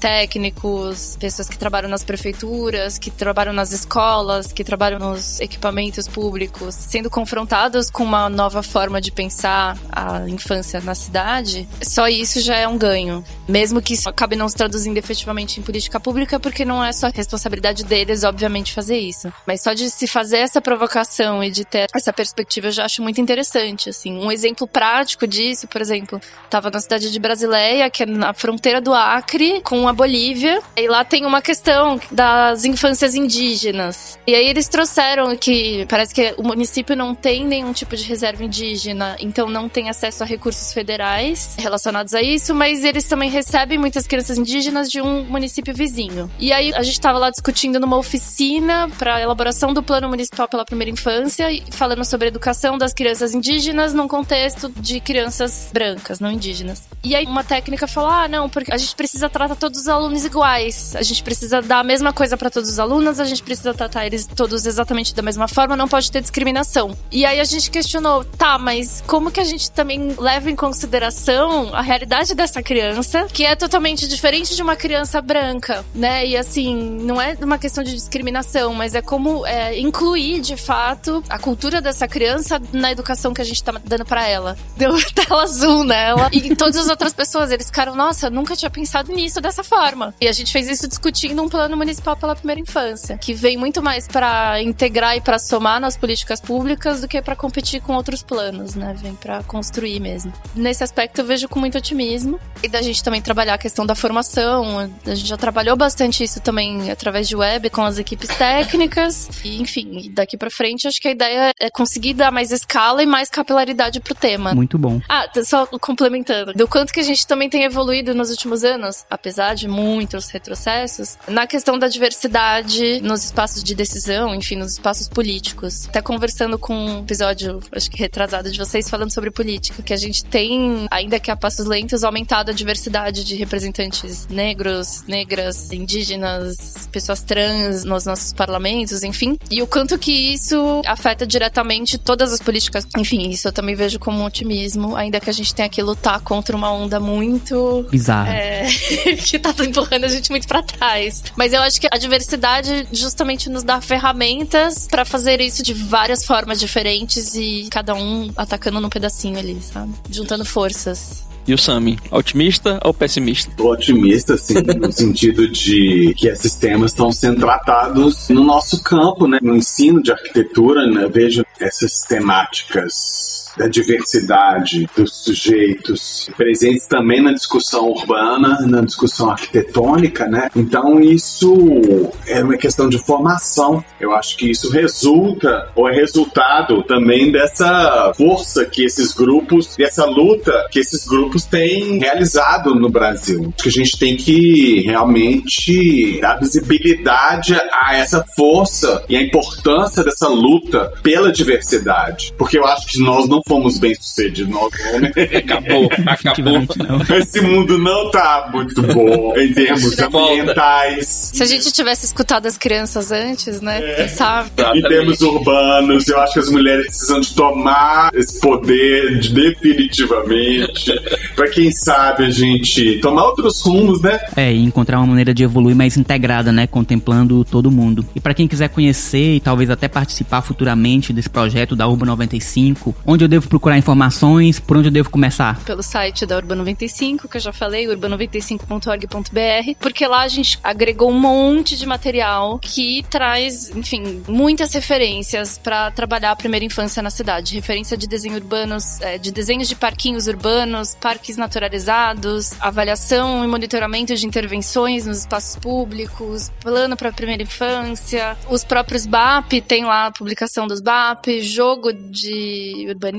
técnicos, pessoas que trabalham nas prefeituras, que trabalham nas escolas, que trabalham nos equipamentos públicos, sendo confrontados com uma nova forma de pensar a infância na cidade, só isso já é um ganho. Mesmo que isso acabe não se traduzindo efetivamente em política pública, porque não é só responsabilidade deles, obviamente, fazer isso. Mas só de se fazer essa provocação e de ter essa perspectiva, eu já acho muito interessante, assim. Um exemplo prático disso, por exemplo, estava na cidade de Brasileia, que é na fronteira do Acre com a Bolívia, e lá tem uma questão das infâncias indígenas. E aí eles trouxeram que parece que o município não tem nenhum tipo de reserva indígena, então não tem acesso a recursos federais relacionados a isso, mas eles também recebem muitas crianças indígenas de um município vizinho. E aí a gente estava lá discutindo numa oficina para elaboração do plano municipal pela primeira infância, falando sobre a educação das crianças indígenas num contexto de crianças brancas, não indígenas. E aí uma técnica falou: "Ah, não, porque a gente precisa tratar todos os alunos iguais. A gente precisa dar a mesma coisa para todos os alunos, a gente precisa tratar eles todos exatamente da mesma forma, não pode ter discriminação". E aí a gente questionou: "Tá, mas como que a gente também leva em consideração a realidade dessa criança, que é totalmente diferente de uma criança branca, né? E assim, não é uma questão de discriminação, mas é como é, incluir de fato a cultura dessa criança na educação que a gente tá dando para ela. Deu tela azul nela. E todas as outras pessoas, eles ficaram, nossa, nunca tinha pensado nisso dessa forma. E a gente fez isso discutindo um plano municipal pela primeira infância, que vem muito mais para integrar e para somar nas políticas públicas do que para competir com outros planos, né? Vem para construir mesmo. Nesse aspecto eu vejo com muito otimismo. E da gente também trabalhar a questão da formação. A gente já trabalhou bastante isso também através de web com as equipes técnicas. E, enfim, daqui para frente acho que a ideia é conseguir dar mais escala e mais capilaridade pro tema. Muito bom. Ah, só complementando. Do quanto que a gente também tem evoluído nos últimos anos, apesar de muitos retrocessos, na questão da diversidade nos espaços de decisão, enfim, nos espaços políticos. Até conversando com um episódio, acho que retrasado de vocês, falando sobre política, que a gente tem, ainda que a passos lentos, aumentado a diversidade de representantes negros, negras, indígenas, pessoas trans nos nossos parlamentos, enfim. E o quanto que isso afeta diretamente todas as políticas. Enfim, isso eu também vejo como um otimismo, ainda que a gente tenha que lutar contra uma onda muito. Bizarra. É, que tá empurrando a gente muito para trás. Mas eu acho que a diversidade justamente nos dá ferramentas para fazer isso de várias formas diferentes e cada um atacando num pedacinho ali, sabe? Juntando forças. E o Sami, otimista ou pessimista? Tô otimista, assim, no sentido de que esses temas estão sendo tratados no nosso campo, né? No ensino de arquitetura, né? Vejo essas temáticas da diversidade dos sujeitos presentes também na discussão urbana, na discussão arquitetônica, né? Então isso é uma questão de formação. Eu acho que isso resulta ou é resultado também dessa força que esses grupos, dessa luta que esses grupos têm realizado no Brasil. Acho que a gente tem que realmente dar visibilidade a essa força e a importância dessa luta pela diversidade, porque eu acho que nós não fomos bem sucedidos, nós homens. Acabou, acabou. Esse mundo não tá muito bom em termos ambientais, Se a gente tivesse escutado as crianças antes, né? Quem sabe? em termos urbanos. Eu acho que as mulheres precisam de tomar esse poder de- definitivamente. pra quem sabe a gente tomar outros rumos, né? É, e encontrar uma maneira de evoluir mais integrada, né? Contemplando todo mundo. E pra quem quiser conhecer e talvez até participar futuramente desse projeto da Urba 95, onde eu devo procurar informações, por onde eu devo começar? pelo site da Urban 95, que eu já falei, urban95.org.br, porque lá a gente agregou um monte de material que traz, enfim, muitas referências para trabalhar a primeira infância na cidade. Referência de desenho urbanos, é, de desenhos de parquinhos urbanos, parques naturalizados, avaliação e monitoramento de intervenções nos espaços públicos, plano para a primeira infância, os próprios BAP, tem lá a publicação dos BAP, jogo de urbanismo.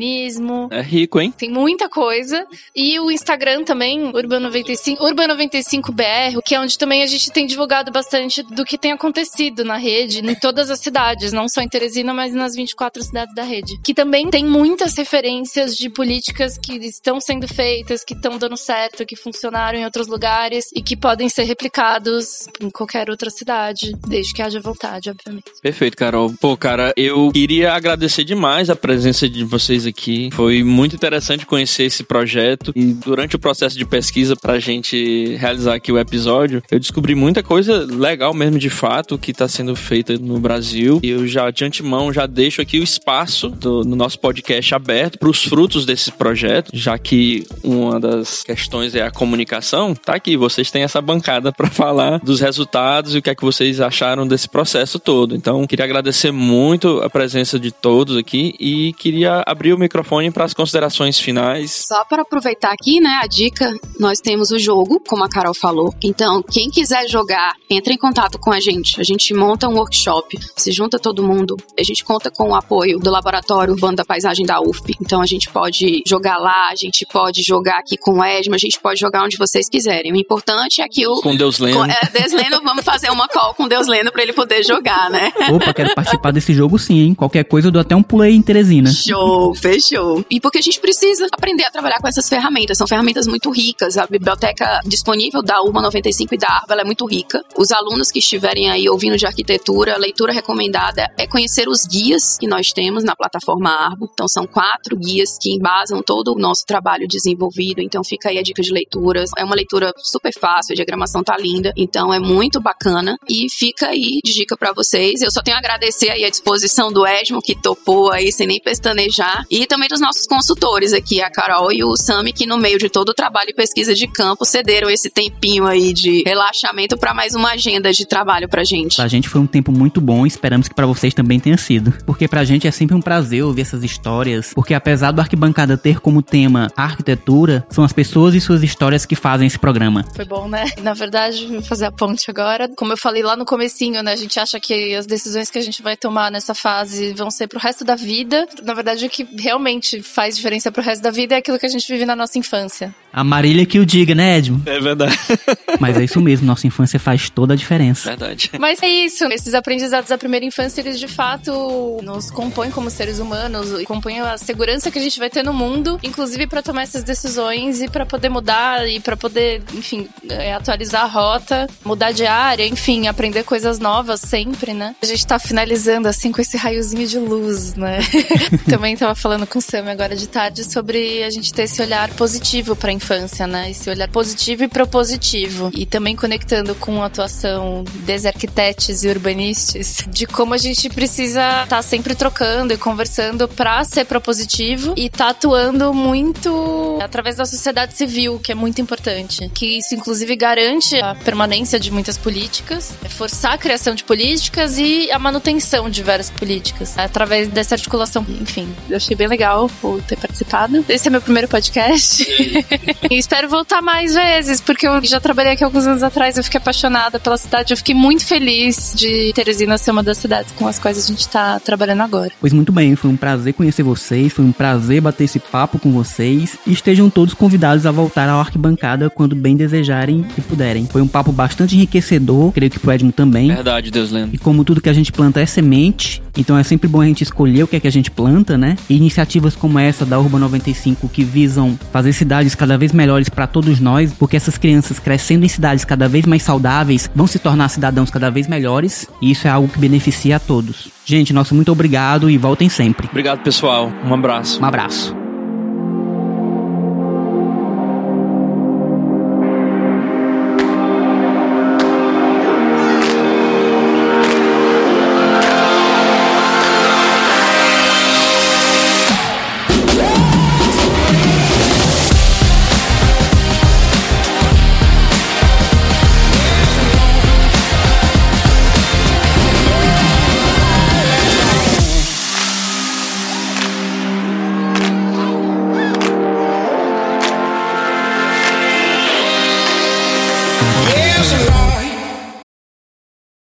É rico, hein? Tem muita coisa. E o Instagram também, Urban95, Urban95BR, que é onde também a gente tem divulgado bastante do que tem acontecido na rede, em todas as cidades, não só em Teresina, mas nas 24 cidades da rede. Que também tem muitas referências de políticas que estão sendo feitas, que estão dando certo, que funcionaram em outros lugares e que podem ser replicados em qualquer outra cidade, desde que haja vontade, obviamente. Perfeito, Carol. Pô, cara, eu queria agradecer demais a presença de vocês aqui. Foi muito interessante conhecer esse projeto e durante o processo de pesquisa pra gente realizar aqui o episódio, eu descobri muita coisa legal mesmo de fato que está sendo feita no Brasil. E eu já de antemão já deixo aqui o espaço do, no nosso podcast aberto para os frutos desse projeto, já que uma das questões é a comunicação. Tá aqui, vocês têm essa bancada para falar dos resultados e o que é que vocês acharam desse processo todo. Então, queria agradecer muito a presença de todos aqui e queria abrir o microfone para as considerações finais. Só para aproveitar aqui, né, a dica, nós temos o jogo, como a Carol falou. Então, quem quiser jogar, entre em contato com a gente. A gente monta um workshop, se junta todo mundo. A gente conta com o apoio do Laboratório Urbano da Paisagem da UFP. Então, a gente pode jogar lá, a gente pode jogar aqui com o Edma, a gente pode jogar onde vocês quiserem. O importante é que o... Com Deus Lendo. Com, é, Deus Lendo, vamos fazer uma call com Deus Lendo para ele poder jogar, né? Opa, quero participar desse jogo sim, hein? Qualquer coisa eu dou até um pulo aí em Teresina. Show, fechou. E porque a gente precisa aprender a trabalhar com essas ferramentas. São ferramentas muito ricas. A biblioteca disponível da UMA 95 e da ARBA é muito rica. Os alunos que estiverem aí ouvindo de arquitetura, a leitura recomendada é conhecer os guias que nós temos na plataforma Arbo. Então são quatro guias que embasam todo o nosso trabalho desenvolvido. Então fica aí a dica de leituras. É uma leitura super fácil, a diagramação tá linda. Então é muito bacana. E fica aí de dica para vocês. Eu só tenho a agradecer aí a disposição do Edmo, que topou aí sem nem pestanejar. E também dos nossos consultores aqui, a Carol e o Sami, que no meio de todo o trabalho e pesquisa de campo cederam esse tempinho aí de relaxamento para mais uma agenda de trabalho pra gente. Pra gente foi um tempo muito bom e esperamos que para vocês também tenha sido. Porque pra gente é sempre um prazer ouvir essas histórias, porque apesar do Arquibancada ter como tema a arquitetura, são as pessoas e suas histórias que fazem esse programa. Foi bom, né? Na verdade, vou fazer a ponte agora. Como eu falei lá no comecinho, né? A gente acha que as decisões que a gente vai tomar nessa fase vão ser pro resto da vida. Na verdade, o que realmente faz diferença pro resto da vida é aquilo que a gente vive na nossa infância. A Marília que o diga, né, Edmo? É verdade. Mas é isso mesmo, nossa infância faz toda a diferença. Verdade. Mas é isso, esses aprendizados da primeira infância, eles de fato nos compõem como seres humanos, compõem a segurança que a gente vai ter no mundo, inclusive para tomar essas decisões e para poder mudar e para poder, enfim, é, atualizar a rota, mudar de área, enfim, aprender coisas novas sempre, né? A gente tá finalizando assim com esse raiozinho de luz, né? Também tava falando com o Sam agora de tarde sobre a gente ter esse olhar positivo para a infância, né? Esse olhar positivo e propositivo. E também conectando com a atuação dos arquitetos e urbanistas, de como a gente precisa estar tá sempre trocando e conversando para ser propositivo e tá atuando muito através da sociedade civil, que é muito importante. Que isso, inclusive, garante a permanência de muitas políticas, é forçar a criação de políticas e a manutenção de várias políticas através dessa articulação. Enfim, eu achei bem legal ter participado. Esse é meu primeiro podcast. e espero voltar mais vezes, porque eu já trabalhei aqui alguns anos atrás, eu fiquei apaixonada pela cidade, eu fiquei muito feliz de Teresina ser uma das cidades com as quais a gente tá trabalhando agora. Pois muito bem, foi um prazer conhecer vocês, foi um prazer bater esse papo com vocês e estejam todos convidados a voltar ao Arquibancada quando bem desejarem e puderem. Foi um papo bastante enriquecedor, creio que pro Edmo também. Verdade, Deus lendo. E como tudo que a gente planta é semente, então é sempre bom a gente escolher o que é que a gente planta, né? E iniciativas como essa da Urba 95 que visam fazer cidades cada vez melhores para todos nós, porque essas crianças crescendo em cidades cada vez mais saudáveis vão se tornar cidadãos cada vez melhores, e isso é algo que beneficia a todos. Gente, nosso muito obrigado e voltem sempre. Obrigado, pessoal. Um abraço. Um abraço.